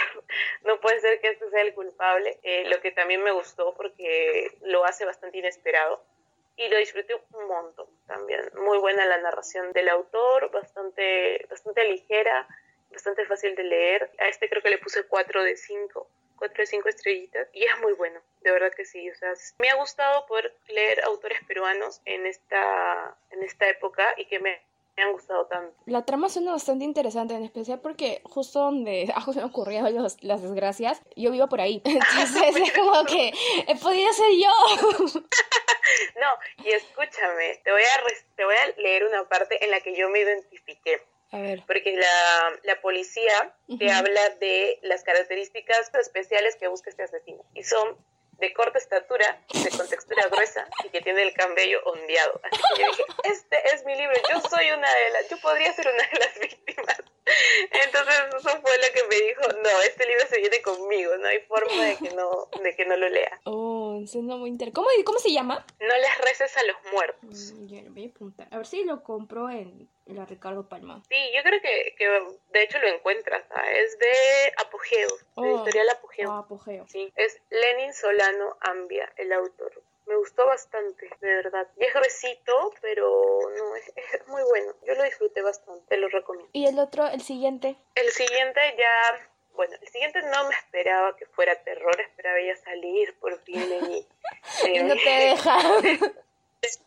no puede ser que este sea el culpable. Eh, lo que también me gustó porque lo hace bastante inesperado y lo disfruté un montón también. Muy buena la narración del autor, bastante, bastante ligera, bastante fácil de leer. A este creo que le puse 4 de 5. 4 de 5 estrellitas y es muy bueno, de verdad que sí, o sea, me ha gustado poder leer autores peruanos en esta, en esta época y que me me han gustado tanto. La trama suena bastante interesante, en especial porque justo donde [laughs] han ocurrido las desgracias, yo vivo por ahí. [laughs] Entonces es como que he podido ser yo. [laughs] no, y escúchame, te voy, a te voy a leer una parte en la que yo me identifiqué. A ver. Porque la, la policía te habla de las características especiales que busca este asesino. Y son de corta estatura, de contextura gruesa y que tiene el cabello ondeado. Así que yo dije, este es mi libro, yo soy una de las, yo podría ser una de las [laughs] víctimas. Entonces eso fue lo que me dijo, no, este libro se viene conmigo, no hay forma de que no, de que no lo lea. Oh, suena muy interesante. ¿Cómo, ¿Cómo se llama? No les reces a los muertos. Mm, ya, voy a apuntar. A ver si lo compro en la Ricardo Palma. Sí, yo creo que, que de hecho lo encuentras, es de Apogeo, oh, editorial Apogeo. Ah, Apogeo. Sí, es Lenin Solano Ambia, el autor me gustó bastante, de verdad. Y es gruesito, pero no, [laughs] es, muy bueno. Yo lo disfruté bastante, te lo recomiendo. ¿Y el otro, el siguiente? El siguiente ya, bueno, el siguiente no me esperaba que fuera terror, esperaba ya salir por fin de mí. [laughs] y no te deja.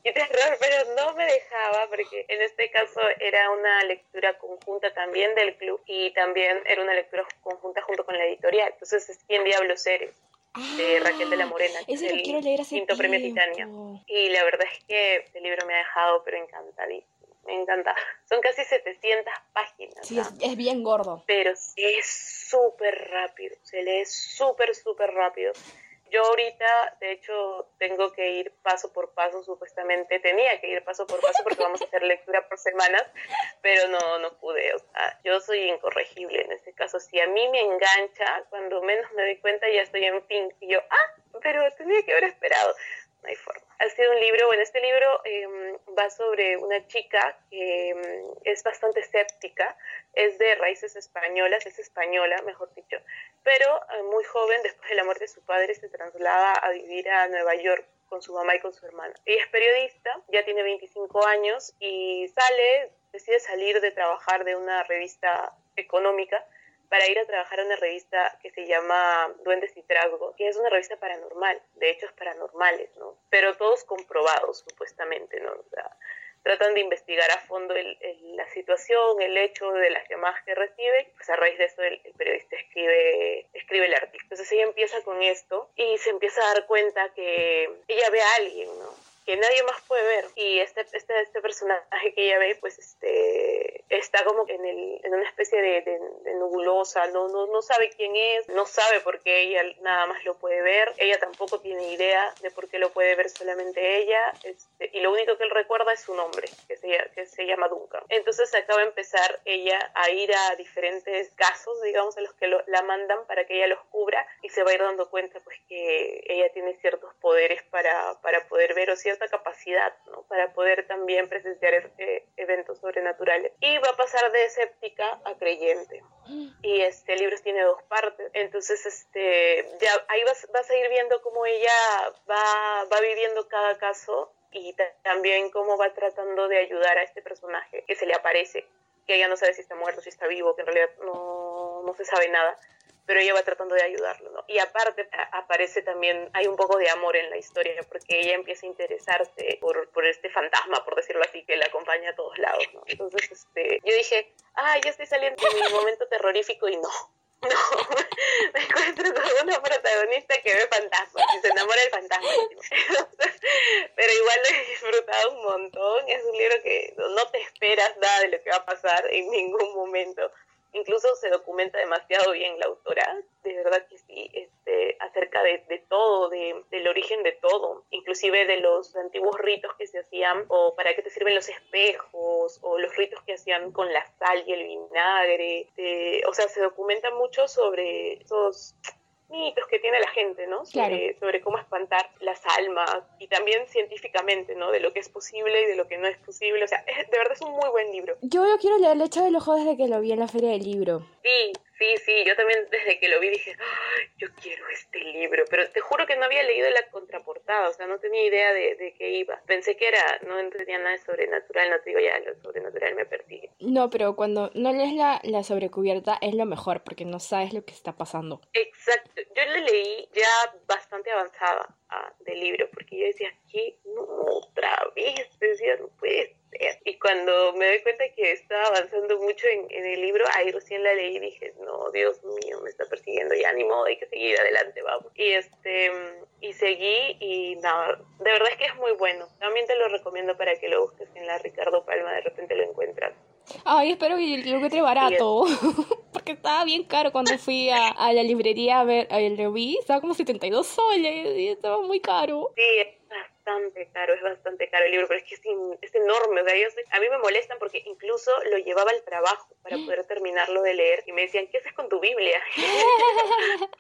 y [laughs] terror, pero no me dejaba porque en este caso era una lectura conjunta también del club y también era una lectura conjunta junto con la editorial. Entonces es ¿Quién Diablos eres? De Raquel de la Morena, que es el quinto premio Titania. Y la verdad es que el libro me ha dejado pero encantadísimo. Me encanta. Son casi 700 páginas. Sí, es, bien gordo. Pero es súper rápido. Se lee súper, súper rápido. Yo ahorita, de hecho, tengo que ir paso por paso, supuestamente tenía que ir paso por paso porque vamos a hacer lectura por semanas, pero no, no pude. O sea, yo soy incorregible en este caso. Si a mí me engancha, cuando menos me doy cuenta ya estoy en fin. Y yo, ah, pero tenía que haber esperado. No hay forma. Ha sido un libro, bueno, este libro em, va sobre una chica que em, es bastante escéptica, es de raíces españolas, es española, mejor dicho, pero eh, muy joven, después de la muerte de su padre, se traslada a vivir a Nueva York con su mamá y con su hermana. Ella es periodista, ya tiene 25 años y sale, decide salir de trabajar de una revista económica para ir a trabajar a una revista que se llama Duendes y Trasgo, que es una revista paranormal, de hechos paranormales, ¿no? Pero todos comprobados, supuestamente, ¿no? O sea, tratan de investigar a fondo la situación, el hecho de las llamadas que recibe, pues a raíz de eso el, periodista escribe, escribe el artículo. Entonces ella empieza con esto y se empieza a dar cuenta que ella ve a alguien, ¿no? Que nadie más puede ver. Y este, este, este personaje que ella ve, pues este, está como en, el, en una especie de, de, nubulosa, no, no, no sabe quién es, no sabe por qué ella nada más lo puede ver, ella tampoco tiene idea de por qué lo puede ver solamente ella, este, y lo único que él recuerda es su nombre, que se, que se llama Duncan. Entonces acaba de empezar ella a ir a diferentes casos, digamos, en los que la mandan para que ella los cubra y se va a ir dando cuenta pues que ella tiene ciertos poderes para, para poder ver o ciertos cierta capacidad ¿no? para poder también presenciar eh, eventos sobrenaturales. Y va a pasar de escéptica a creyente. Y este libro tiene dos partes. Entonces, este, ya ahí vas, vas a ir viendo cómo ella va, va viviendo cada caso y también cómo va tratando de ayudar a este personaje que se le aparece, que ella no sabe si está muerto, si está vivo, que en realidad no, no se sabe nada pero ella va tratando de ayudarlo, ¿no? Y aparte aparece también, hay un poco de amor en la historia, porque ella empieza a interesarse por, por este fantasma, por decirlo así, que la acompaña a todos lados, ¿no? Entonces, este, yo dije, ah, ya estoy saliendo de mi momento terrorífico y no, [laughs] no, me encuentro con una protagonista que ve fantasmas y se enamora del fantasma. [laughs] Pero igual lo he disfrutado un montón. Es un libro que no te esperas nada de lo que va a pasar en ningún momento incluso se documenta demasiado bien la autora, de verdad que sí, este, acerca de, todo, de, del origen de todo, inclusive de los antiguos ritos que se hacían, o para qué te sirven los espejos, o los ritos que hacían con la sal y el vinagre, o sea, se documenta mucho sobre esos mitos que tiene la gente, ¿no? Sobre, sobre, cómo espantar las almas y también científicamente, ¿no? De lo que es posible y de lo que no es posible. O sea, de verdad es un muy buen libro. Yo lo quiero leer, le hecho del ojo desde que lo vi en la feria del libro. Sí, Sí, sí, yo también desde que lo vi dije, yo quiero este libro, pero te juro que no había leído la contraportada, o sea, no tenía idea de, de qué iba. Pensé que era, no entendía nada de sobrenatural, no te digo ya, lo sobrenatural me persigue. No, pero cuando no lees la, la sobrecubierta es lo mejor, porque no sabes lo que está pasando. Exacto, yo le leí ya bastante avanzada ah, del libro, porque yo decía, ¿qué? No, otra vez, decía, no puede y cuando me doy cuenta que estaba avanzando mucho en, el libro, ahí recién la leí y dije, no, Dios mío, me está persiguiendo, ya ni modo, hay que seguir adelante, vamos. Y este y seguí y nada, de verdad es que es muy bueno. También te lo recomiendo para que lo busques en la Ricardo Palma, de repente lo encuentras. Ay, espero que lo encuentre barato. [laughs] Porque estaba bien caro cuando fui a, a la librería a ver el review. Estaba como 72 soles y estaba muy caro. Sí, bastante caro, es bastante caro el libro, pero es que es, enorme. O sea, a mí me molestan porque incluso lo llevaba al trabajo para poder [gasps] terminarlo de leer y me decían, ¿qué haces con tu Biblia?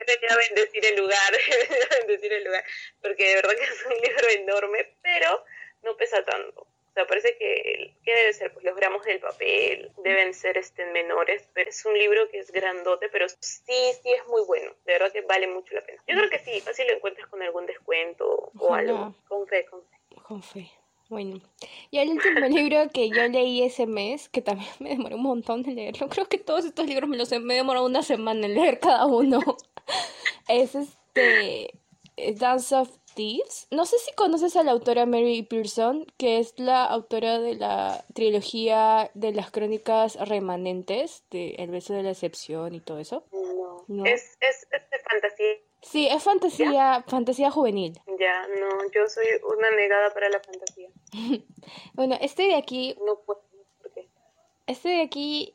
Venía a bendecir el lugar, [laughs] bendecir el lugar, porque de verdad que es un libro enorme, pero no pesa tanto. O sea, parece que, ¿qué debe ser? Pues los gramos del papel deben ser este, menores, pero es un libro que es grandote, pero sí, sí es muy bueno. De verdad que vale mucho la pena. Yo creo que sí, fácil lo encuentras con algún descuento o algo. Con fe, con fe. Con fe. Bueno, y el último [laughs] libro que yo leí ese mes, que también me demoró un montón de leerlo, creo que todos estos libros me los he, me demorado una semana en leer cada uno, [laughs] es este Dance of no sé si conoces a la autora Mary Pearson, que es la autora de la trilogía de las crónicas remanentes, de El beso de la excepción y todo eso. No. Es, es, de fantasía. Sí, es fantasía, fantasía juvenil. Ya, no, yo soy una negada para la fantasía. [laughs] bueno, este de aquí... No puedo, ¿por qué? Este de aquí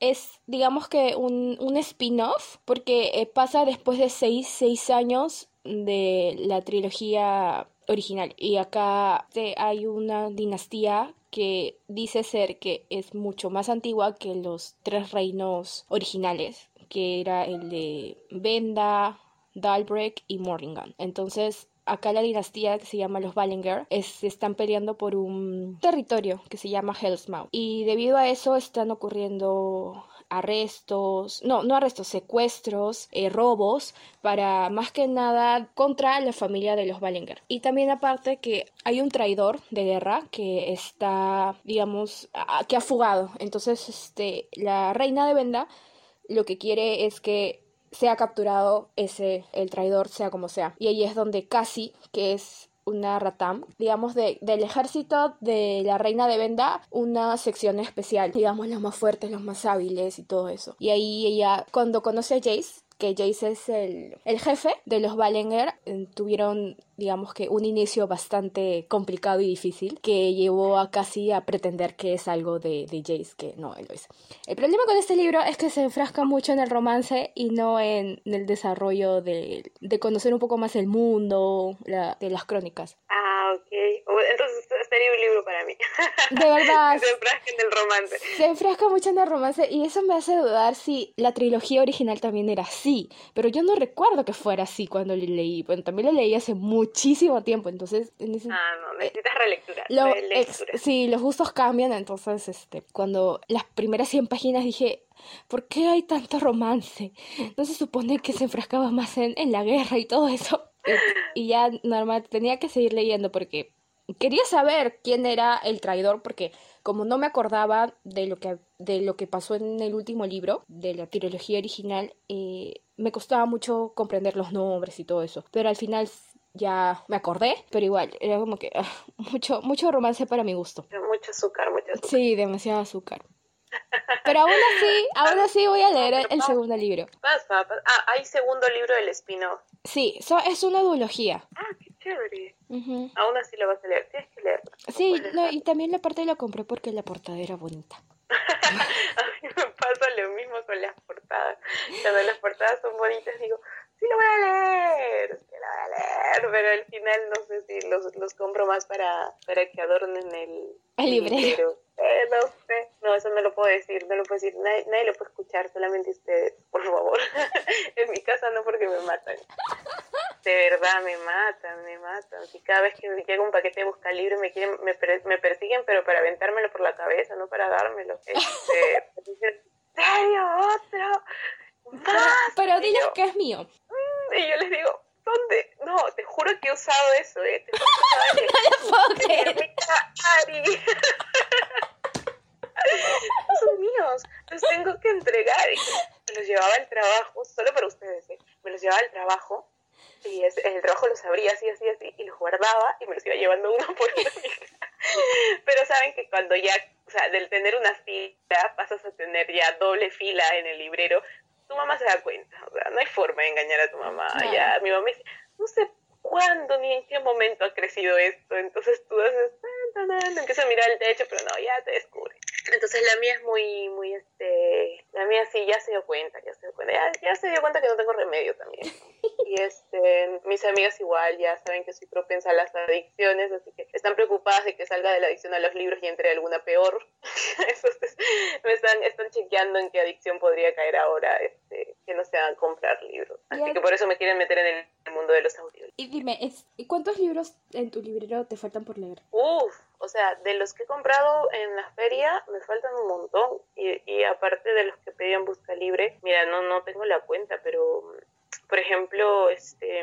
es, digamos que un, un spin-off, porque eh, pasa después de seis, seis años de la trilogía original. Y acá hay una dinastía que dice ser que es mucho más antigua que los tres reinos originales, que era el de Venda, Dalbrek y Morrigan. Entonces, acá la dinastía que se llama los Ballinger es, están peleando por un territorio que se llama Hellsmouth. Y debido a eso están ocurriendo arrestos, no, no arrestos, secuestros, eh, robos, para más que nada contra la familia de los Ballinger. Y también aparte que hay un traidor de guerra que está, digamos, que ha fugado. Entonces, este, la reina de Venda lo que quiere es que sea capturado ese, el traidor, sea como sea. Y ahí es donde casi, que es una ratam, digamos, de, del ejército de la reina de Venda, una sección especial, digamos, los más fuertes, los más hábiles y todo eso. Y ahí ella, cuando conoce a Jace, que Jace es el, el jefe de los Ballenger, eh, tuvieron, digamos que, un inicio bastante complicado y difícil que llevó a casi a pretender que es algo de, de Jace, que no lo es. El problema con este libro es que se enfrasca mucho en el romance y no en, el desarrollo de, de, conocer un poco más el mundo, de las crónicas. Ah, ok. Entonces este sería un libro para mí. De verdad. [laughs] se enfrasca en el romance. Se enfrasca mucho en el romance y eso me hace dudar si la trilogía original también era así. Pero yo no recuerdo que fuera así cuando lo leí. Bueno, también leí hace muchísimo tiempo, entonces... En ese... Ah, no, necesitas relectura. Lo, sí, los gustos cambian, entonces este, cuando las primeras 100 páginas dije, ¿por qué hay tanto romance? No se supone que se enfrascaba más en, en la guerra y todo eso. Y ya normal, tenía que seguir leyendo porque quería saber quién era el traidor porque como no me acordaba de lo que de lo que pasó en el último libro de la trilogía original eh, me costaba mucho comprender los nombres y todo eso pero al final ya me acordé pero igual era como que ah, mucho mucho romance para mi gusto. Mucho azúcar mucho azúcar. Sí demasiado azúcar pero aún así, aún así voy a leer el, segundo libro. Ah, hay segundo libro del Espino. Sí, es una duología. Ah, qué chévere. Aún así lo vas a leer, tienes que leerlo. Sí, y también la parte la compré porque la portada era bonita. [laughs] a mí me pasa lo mismo con las portadas. Cuando las portadas son bonitas digo, sí lo voy a leer, sí lo voy a leer, pero al final no sé si los, los compro más para, para que adornen el, el librero. Eh, no sé, no, eso no lo puedo decir, no lo puedo decir, nadie, nadie lo puede escuchar, solamente ustedes, por favor. [laughs] en mi casa no porque me matan. De verdad, me matan, me matan. Y cada vez que llega un paquete de busca libre me quieren, me, me persiguen, pero para aventármelo por la cabeza, no para dármelo. Este, [laughs] serio? ¿Otro? Pero, diles que es mío. Mm", y yo les digo, ¿dónde? No, te juro que he usado eso, ¿eh? Te juro que [laughs] [laughs] son míos, los tengo que entregar. Y me los llevaba al trabajo, solo para ustedes, ¿eh? Me los llevaba al trabajo y es, el trabajo los abría así, así, así, y los guardaba y me los iba llevando uno [laughs] por uno. Pero saben que cuando ya, o sea, del tener una fila, pasas a tener ya doble fila en el librero, tu mamá se da cuenta, o sea, no hay forma de engañar a tu mamá. Ya, mi mamá dice, no sé cuándo ni en qué momento ha crecido esto, entonces tú haces, empiezas a mirar el techo, pero no, ya te descubre. Entonces la mía es muy, muy, este, la mía sí ya se dio cuenta, ya se dio cuenta, ya, se dio cuenta que no tengo remedio también. Y este, mis amigas igual ya saben que soy propensa a las adicciones, así que están preocupadas de que salga de la adicción a los libros y entre alguna peor. [laughs] Entonces me están, están chequeando en qué adicción podría caer ahora, este, que no sea comprar libros. Así que por eso me quieren meter en el mundo de los audios. Y dime, ¿cuántos libros en tu librero te faltan por leer? Uf, o sea, de los que he comprado en la feria me faltan un montón y, y aparte de los que pedí en Busca Libre, mira, no, no tengo la cuenta, pero por ejemplo, este,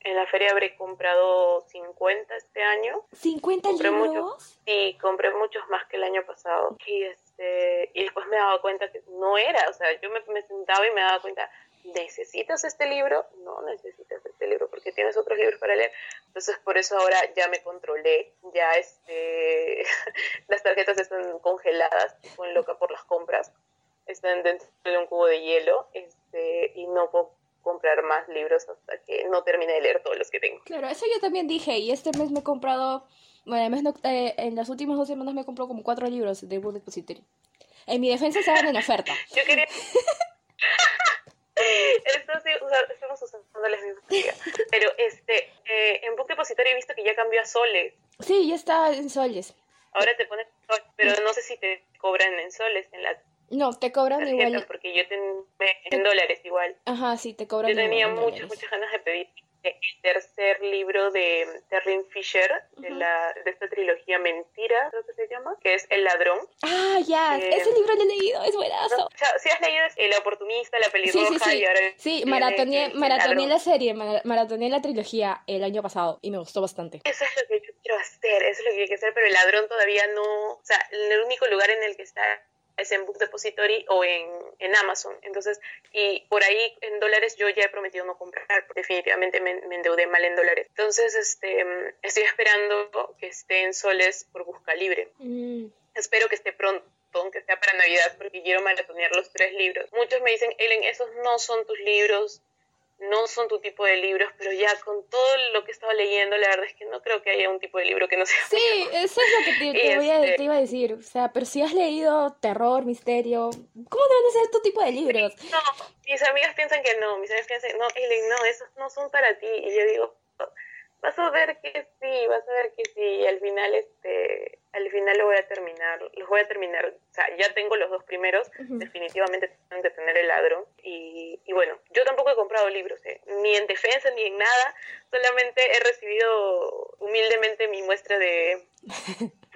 en la feria habré comprado 50 este año. ¿50 compré libros? Muchos, sí, compré muchos más que el año pasado. Y, este, y después me daba cuenta que no era, o sea, yo me, me sentaba y me daba cuenta, ¿necesitas este libro? No necesitas este libro porque tienes otros libros para leer. Entonces por eso ahora ya me controlé, ya este, [laughs] las tarjetas están congeladas, estoy loca por las compras, están dentro de un cubo de hielo este, y no puedo comprar más libros hasta que no termine de leer todos los que tengo. Claro, eso yo también dije y este mes me he comprado, bueno, eh, en las últimas dos semanas me he comprado como cuatro libros de Book Depository. En mi defensa estaban en oferta. [laughs] yo quería... [laughs] Esto sí, estamos usando las mismas Pero este, eh, en Book Depository he visto que ya cambió a soles. Sí, ya está en soles. Ahora te pones pero no sé si te cobran en soles en la no, te cobran igual. Porque yo tengo en dólares igual. Ajá, sí, te cobran Yo tenía muchas, muchas ganas de pedir el tercer libro de Terrin Fisher, de, la, de esta trilogía Mentira, creo que se llama, que es El Ladrón. Ah, ya, ese libro lo he leído, es buenazo. o sea, si has leído El Oportunista, La Pelirroja sí, sí, sí. y ahora... Sí, maratoné, maratoné la serie, maratoné la trilogía el año pasado y me gustó bastante. Eso es lo que yo quiero hacer, eso es lo que hay que hacer, pero El Ladrón todavía no... O sea, el único lugar en el que está es en Book Depository o en, en, Amazon. Entonces, y por ahí en dólares yo ya he prometido no comprar, definitivamente me, endeudé mal en dólares. Entonces, este, estoy esperando que esté en soles por busca libre. Mm. Espero que esté pronto aunque sea para Navidad, porque quiero maratonear los tres libros. Muchos me dicen, Ellen, esos no son tus libros, no son tu tipo de libros, pero ya con todo lo que estaba leyendo, la verdad es que no creo que haya un tipo de libro que no sea. Sí, eso es lo que te, voy a, este iba a decir. O sea, pero si has leído terror, misterio, ¿cómo deben ser tu tipo de libros? No, mis amigas piensan que no, mis amigas piensan, no, Ellen, no, esos no son para ti. Y yo digo, vas a ver que sí, vas a ver que sí, al final este, al final lo voy a terminar, los voy a terminar, o sea, ya tengo los dos primeros, definitivamente tengo que tener el ladrón y, y, bueno, yo tampoco he comprado libros, eh, ni en defensa ni en nada, solamente he recibido humildemente mi muestra de,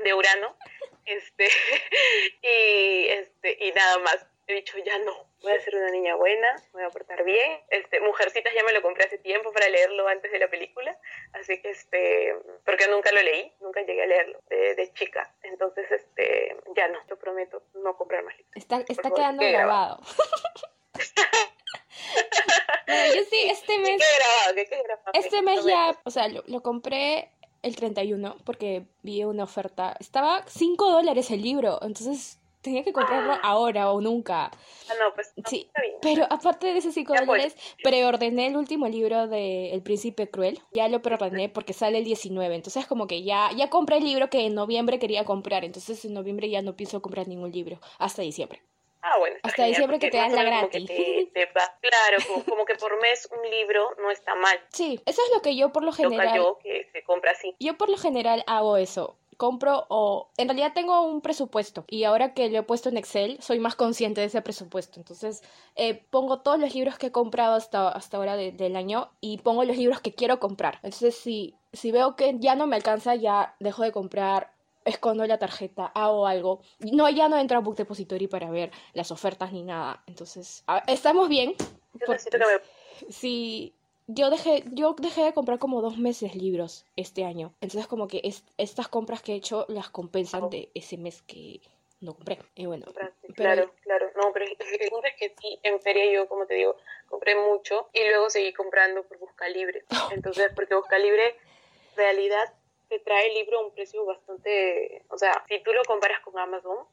de Urano, este, [laughs] y este, y nada más, he dicho ya no, voy a ser una niña buena, voy a portar bien. Este, Mujercitas ya me lo compré hace tiempo para leerlo antes de la película, así que, este, porque nunca lo leí, nunca llegué a leerlo de, chica. Entonces, este, ya no, yo prometo no comprar más libros. Está, está quedando grabado. [laughs] yo sí, este mes... ¿Qué grabado? ¿Qué, grabado? Este mes ya, o sea, lo, lo compré el 31 porque vi una oferta. Estaba 5 dólares el libro, entonces tenía que comprarlo ah. ahora o nunca. Ah, no, pues sí. Pero aparte de esos 5 dólares, preordené el último libro de El Príncipe Cruel. Ya lo preordené porque sale el 19. Entonces, como que ya, ya compré el libro que en noviembre quería comprar. Entonces, en noviembre ya no pienso comprar ningún libro. Hasta diciembre. Ah, bueno. Hasta diciembre que te dan la gratis. [laughs] claro, como, que por mes un libro no está mal. Sí, eso es lo que yo por lo general. Yo que se compra así. Yo por lo general hago eso compro o en realidad tengo un presupuesto y ahora que lo he puesto en Excel soy más consciente de ese presupuesto. Entonces eh, pongo todos los libros que he comprado hasta, hasta ahora del año y pongo los libros que quiero comprar. Entonces si, si veo que ya no me alcanza ya dejo de comprar. Escondo la tarjeta, hago algo. No, ya no entro a Book Depository para ver las ofertas ni nada. Entonces, estamos bien. [laughs] Si yo dejé, yo dejé de comprar como dos meses libros este año. Entonces como que estas compras que he hecho las compensan de ese mes que no compré. Y bueno. Claro, claro. No, pero el punto es que sí, en feria yo, como te digo, compré mucho y luego seguí comprando por Busca Libre. [laughs] Entonces, porque Busca Libre, realidad, te trae el libro a un precio bastante... O sea, si tú lo comparas con Amazon,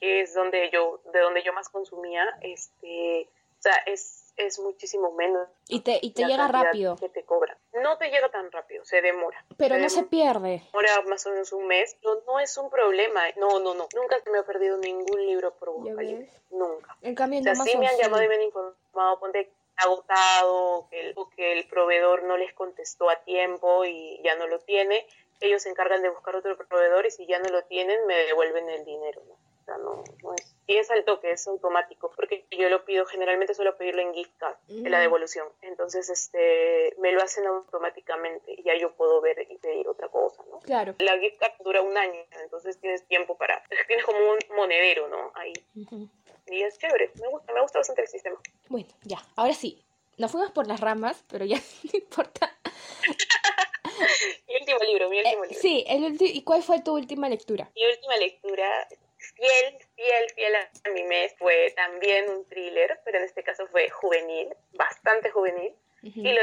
que es donde yo, de donde yo más consumía, este... O sea, es es muchísimo menos. Y te, y te llega rápido. Que te cobra. No te llega tan rápido, se demora. Pero no se pierde. Demora más o menos un mes. No, no es un problema. No, no, no. Nunca se me ha perdido ningún libro por buscar Nunca. En cambio, o sea, sí me han llamado y me han informado, ponte agotado, que el, o que el proveedor no les contestó a tiempo y ya no lo tiene. Ellos se encargan de buscar otro proveedor y si ya no lo tienen, me devuelven el dinero. ¿no? No, es. Y es al toque, es automático, porque yo lo pido, generalmente suelo pedirlo en gift card, en la devolución. Entonces, este, me lo hacen automáticamente y ya yo puedo ver y pedir otra cosa, ¿no? Claro. La gift card dura un año, entonces tienes tiempo para, [laughs] tienes como un monedero, ¿no? Ahí. Y es chévere, me gusta, me gusta bastante el sistema. Bueno, ya, ahora sí, nos fuimos por las ramas, pero ya [laughs] no importa. [laughs] mi último libro, mi último eh, libro. Sí, el ¿y cuál fue tu última lectura? Mi última lectura fiel, fiel, fiel a mi mes fue también un thriller, pero en este caso fue juvenil, bastante juvenil. Y lo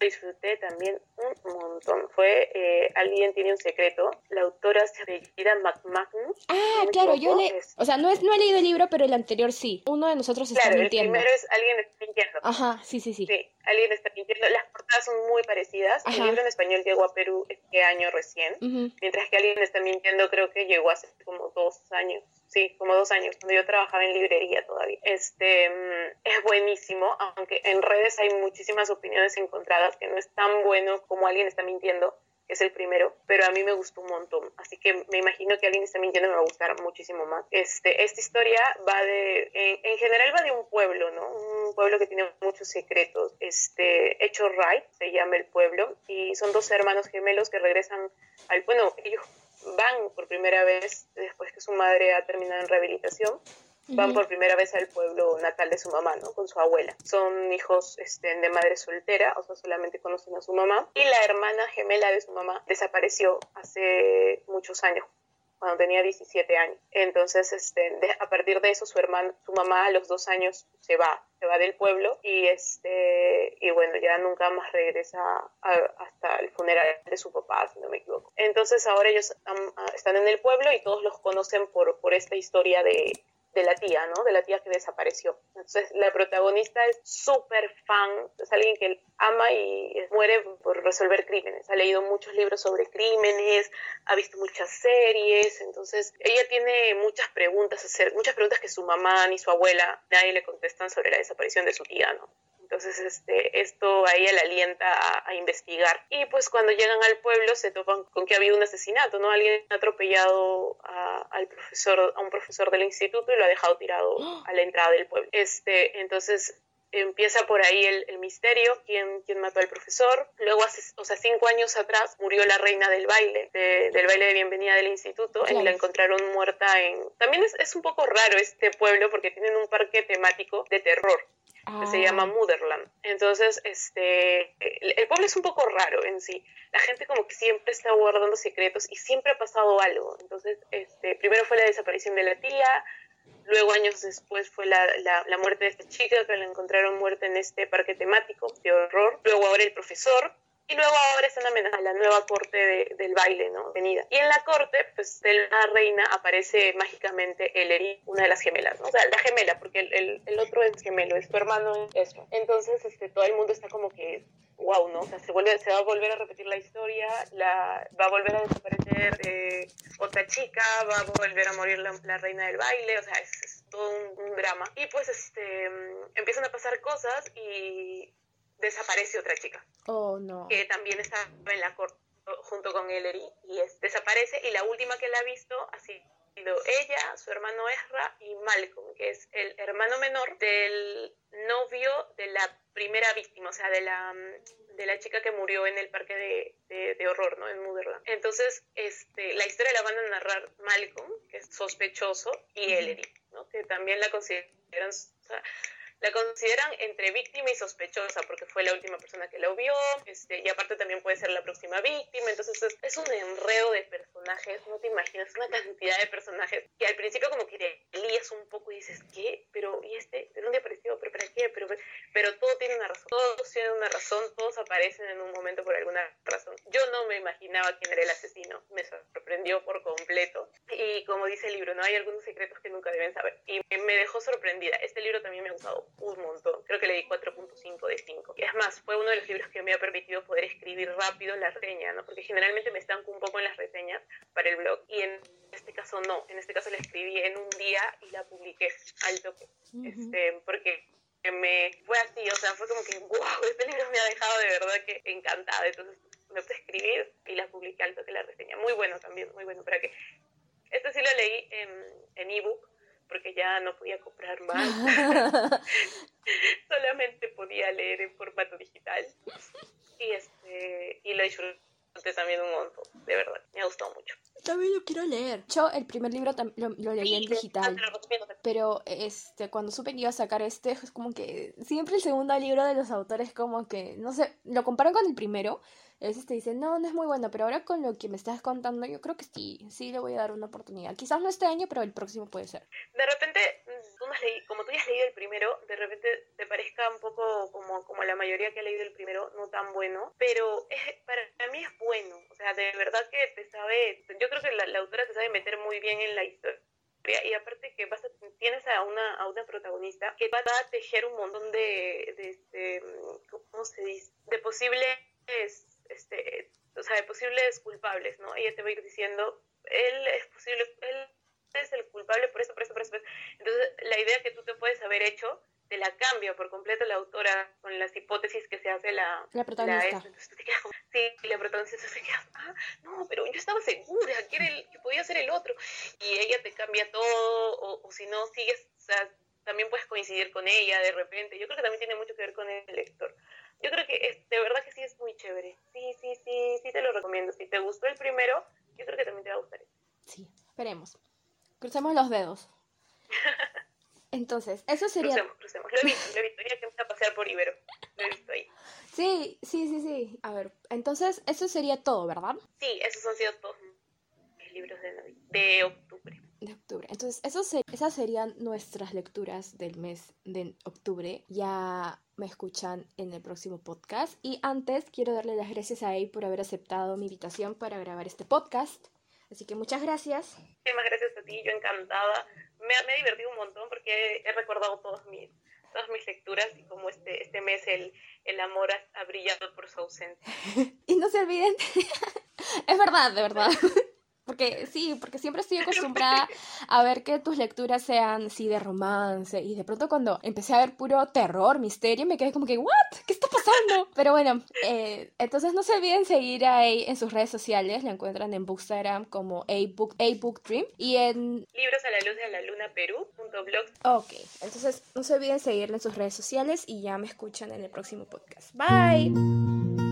disfruté también un montón. Fue eh, Alguien tiene un secreto. La autora se apellida McMagnus. Ah, claro, yo le... O sea, no, es, no he leído el libro, pero el anterior sí. Uno de nosotros está mintiendo. el primero es Alguien está mintiendo. Ajá, sí, sí, sí. Sí, Alguien está mintiendo. Las portadas son muy parecidas. El libro en español llegó a Perú este año recién, mientras que Alguien está mintiendo creo que llegó hace como dos años sí, como dos años, cuando yo trabajaba en librería todavía. Este, mm, es buenísimo, aunque en redes hay muchísimas opiniones encontradas, que no es tan bueno como alguien está mintiendo, que es el primero, pero a mí me gustó un montón, así que me imagino que alguien está mintiendo me va a gustar muchísimo más. Este, esta historia va de, en, general va de un pueblo, ¿no? Un pueblo que tiene muchos secretos. Este, Hecho Right se llama el pueblo, y son dos hermanos gemelos que regresan al, bueno, ellos van por primera vez, después que su madre ha terminado en rehabilitación, van por primera vez al pueblo natal de su mamá, ¿no? Con su abuela. Son hijos este, de madre soltera, o sea, solamente conocen a su mamá. Y la hermana gemela de su mamá desapareció hace muchos años, cuando tenía 17 años. Entonces, este, a partir de eso, su hermana, su mamá a los dos años se va, se va del pueblo y este, y bueno, ya nunca más regresa hasta el funeral de su papá, si no me equivoco. Entonces ahora ellos están en el pueblo y todos los conocen por, por esta historia de, de la tía, ¿no? De la tía que desapareció. Entonces, la protagonista es súper fan, es alguien que ama y muere por resolver crímenes. Ha leído muchos libros sobre crímenes, ha visto muchas series, entonces ella tiene muchas preguntas, hacer muchas preguntas que su mamá ni su abuela nadie le contestan sobre la desaparición de su tía, ¿no? Entonces, este, esto a ella la alienta a, investigar. Y pues cuando llegan al pueblo se topan con que había un asesinato, ¿no? Alguien ha atropellado a, al profesor, a un profesor del instituto y lo ha dejado tirado [gasps] a la entrada del pueblo. Este, entonces empieza por ahí el, misterio, ¿quién, quién mató al profesor. Luego, hace, o sea, cinco años atrás murió la reina del baile, del baile de bienvenida del instituto, y la encontraron muerta en... También es, es, un poco raro este pueblo porque tienen un parque temático de terror. Que se llama ah. Motherland. Entonces, este, el, pueblo es un poco raro en sí. La gente como que siempre está guardando secretos y siempre ha pasado algo. Entonces, este, primero fue la desaparición de la tía, Luego, años después, fue la, la, muerte de esta chica que la encontraron muerta en este parque temático de horror. Luego, ahora el profesor. Y luego ahora están amenazando la nueva corte de, del baile, ¿no? Venida. Y en la corte, pues, de la reina aparece mágicamente Ellery, una de las gemelas, ¿no? O sea, la gemela, porque el, otro es gemelo, es su hermano eso. Entonces, este, todo el mundo está como que wow, ¿no? O sea, se, vuelve, se va a volver a repetir la historia, la, va a volver a desaparecer eh, otra chica, va a volver a morir la, reina del baile, o sea, es, todo un, drama. Y pues este, empiezan a pasar cosas y desaparece otra chica. Oh, no. Que también está en la corte junto con Ellery y es, desaparece y la última que la ha visto ha sido ella, su hermano Ezra y Malcolm, que es el hermano menor del novio de la primera víctima, o sea, de la, de la chica que murió en el parque de, de, horror, ¿no? En Motherland. Entonces, este, la historia la van a narrar Malcolm, que es sospechoso, y Ellery, ¿no? Que también la consideran... La consideran entre víctima y sospechosa porque fue la última persona que la vio, este, y aparte también puede ser la próxima víctima, entonces es, es, un enredo de personajes, no te imaginas, una cantidad de personajes que al principio como que te lías un poco y dices, ¿qué? Pero, ¿y este? ¿De dónde apareció? ¿Pero para qué? Pero, pero todo tiene una razón, todos tienen una razón, todos aparecen en un momento por alguna razón. Yo no me imaginaba quién era el asesino, me sorprendió por completo. Y como dice el libro, no hay algunos secretos que nunca deben saber. Y me dejó sorprendida. Este libro también me ha gustado un montón. Creo que le di 4.5 de 5. Y es más, fue uno de los libros que me ha permitido poder escribir rápido la reseña, ¿no? Porque generalmente me estanco un poco en las reseñas para el blog. Y en este caso no. En este caso la escribí en un día y la publiqué al toque. este, porque me fue así, o sea, fue como que, wow, [laughs] este libro me ha dejado de verdad que encantada. Entonces me puse a escribir y la publiqué al toque la reseña. Muy bueno también, muy bueno. Para que este sí lo leí en ebook porque ya no podía comprar más. [laughs] Solamente podía leer en formato digital. Y, este, y lo disfruté también un montón, de verdad. Me ha gustado mucho. También lo quiero leer. Yo el primer libro lo, leí en digital. Pero este, cuando supe que iba a sacar este, es como que siempre el segundo libro de los autores como que, no sé, lo comparan con el primero a veces te dicen, no, no es muy bueno, pero ahora con lo que me estás contando, yo creo que sí, sí le voy a dar una oportunidad. Quizás no este año, pero el próximo puede ser. De repente, tú como tú ya has leído el primero, de repente te parezca un poco como, como la mayoría que ha leído el primero, no tan bueno, pero es, para mí es bueno. O sea, de verdad que te sabe, yo creo que la, autora te sabe meter muy bien en la historia y aparte que vas a, tienes a una, a una protagonista que va a tejer un montón de, de, este, ¿cómo se dice? De posibles este, o sea, de posibles culpables, ¿no? Ella te va a ir diciendo, él es posible, él es el culpable por eso, por eso, por eso. Entonces, la idea que tú te puedes haber hecho te la cambia por completo la autora con las hipótesis que se hace la, la protagonista. entonces te quedas como, sí, la protagonista se queda, ah, no, pero yo estaba segura que, era el, que podía ser el otro. Y ella te cambia todo, o, o si no, sigues, o sea, también puedes coincidir con ella de repente. Yo creo que también tiene mucho que ver con el lector. Yo creo que es, de verdad que sí es muy chévere. Sí, sí, sí, sí te lo recomiendo. Si te gustó el primero, yo creo que también te va a gustar. Este. Sí, esperemos. Crucemos los dedos. [laughs] Entonces, eso sería... Crucemos, crucemos. Lo he visto, lo he visto. Ya que a pasear por Ibero. Lo he visto ahí. Sí, sí, sí, sí. A ver, entonces, eso sería todo, ¿verdad? Sí, esos han sido todos mis libros de, de octubre de octubre. Entonces, eso esas serían nuestras lecturas del mes de octubre. Ya me escuchan en el próximo podcast. Y antes quiero darle las gracias a él por haber aceptado mi invitación para grabar este podcast. Así que muchas gracias. Muchísimas gracias a ti, yo encantada. Me, me ha divertido un montón porque he recordado todas mis, todas mis lecturas y como este, este mes el, el amor ha, ha brillado por su ausencia. [laughs] y no se olviden, [laughs] es verdad, de verdad. [laughs] porque sí, porque siempre estoy [laughs] acostumbrada a ver que tus lecturas sean, sí, de romance, y de pronto cuando empecé a ver puro terror, misterio, me quedé como que, ¿what? ¿Qué está pasando? [laughs] Pero bueno, eh, entonces no se olviden seguir a en sus redes sociales, la encuentran en Bookstagram como a book, a book Dream, y en... Libros a la luz de la luna Perú. Ok, entonces no se olviden seguirle en sus redes sociales y ya me escuchan en el próximo podcast. Bye.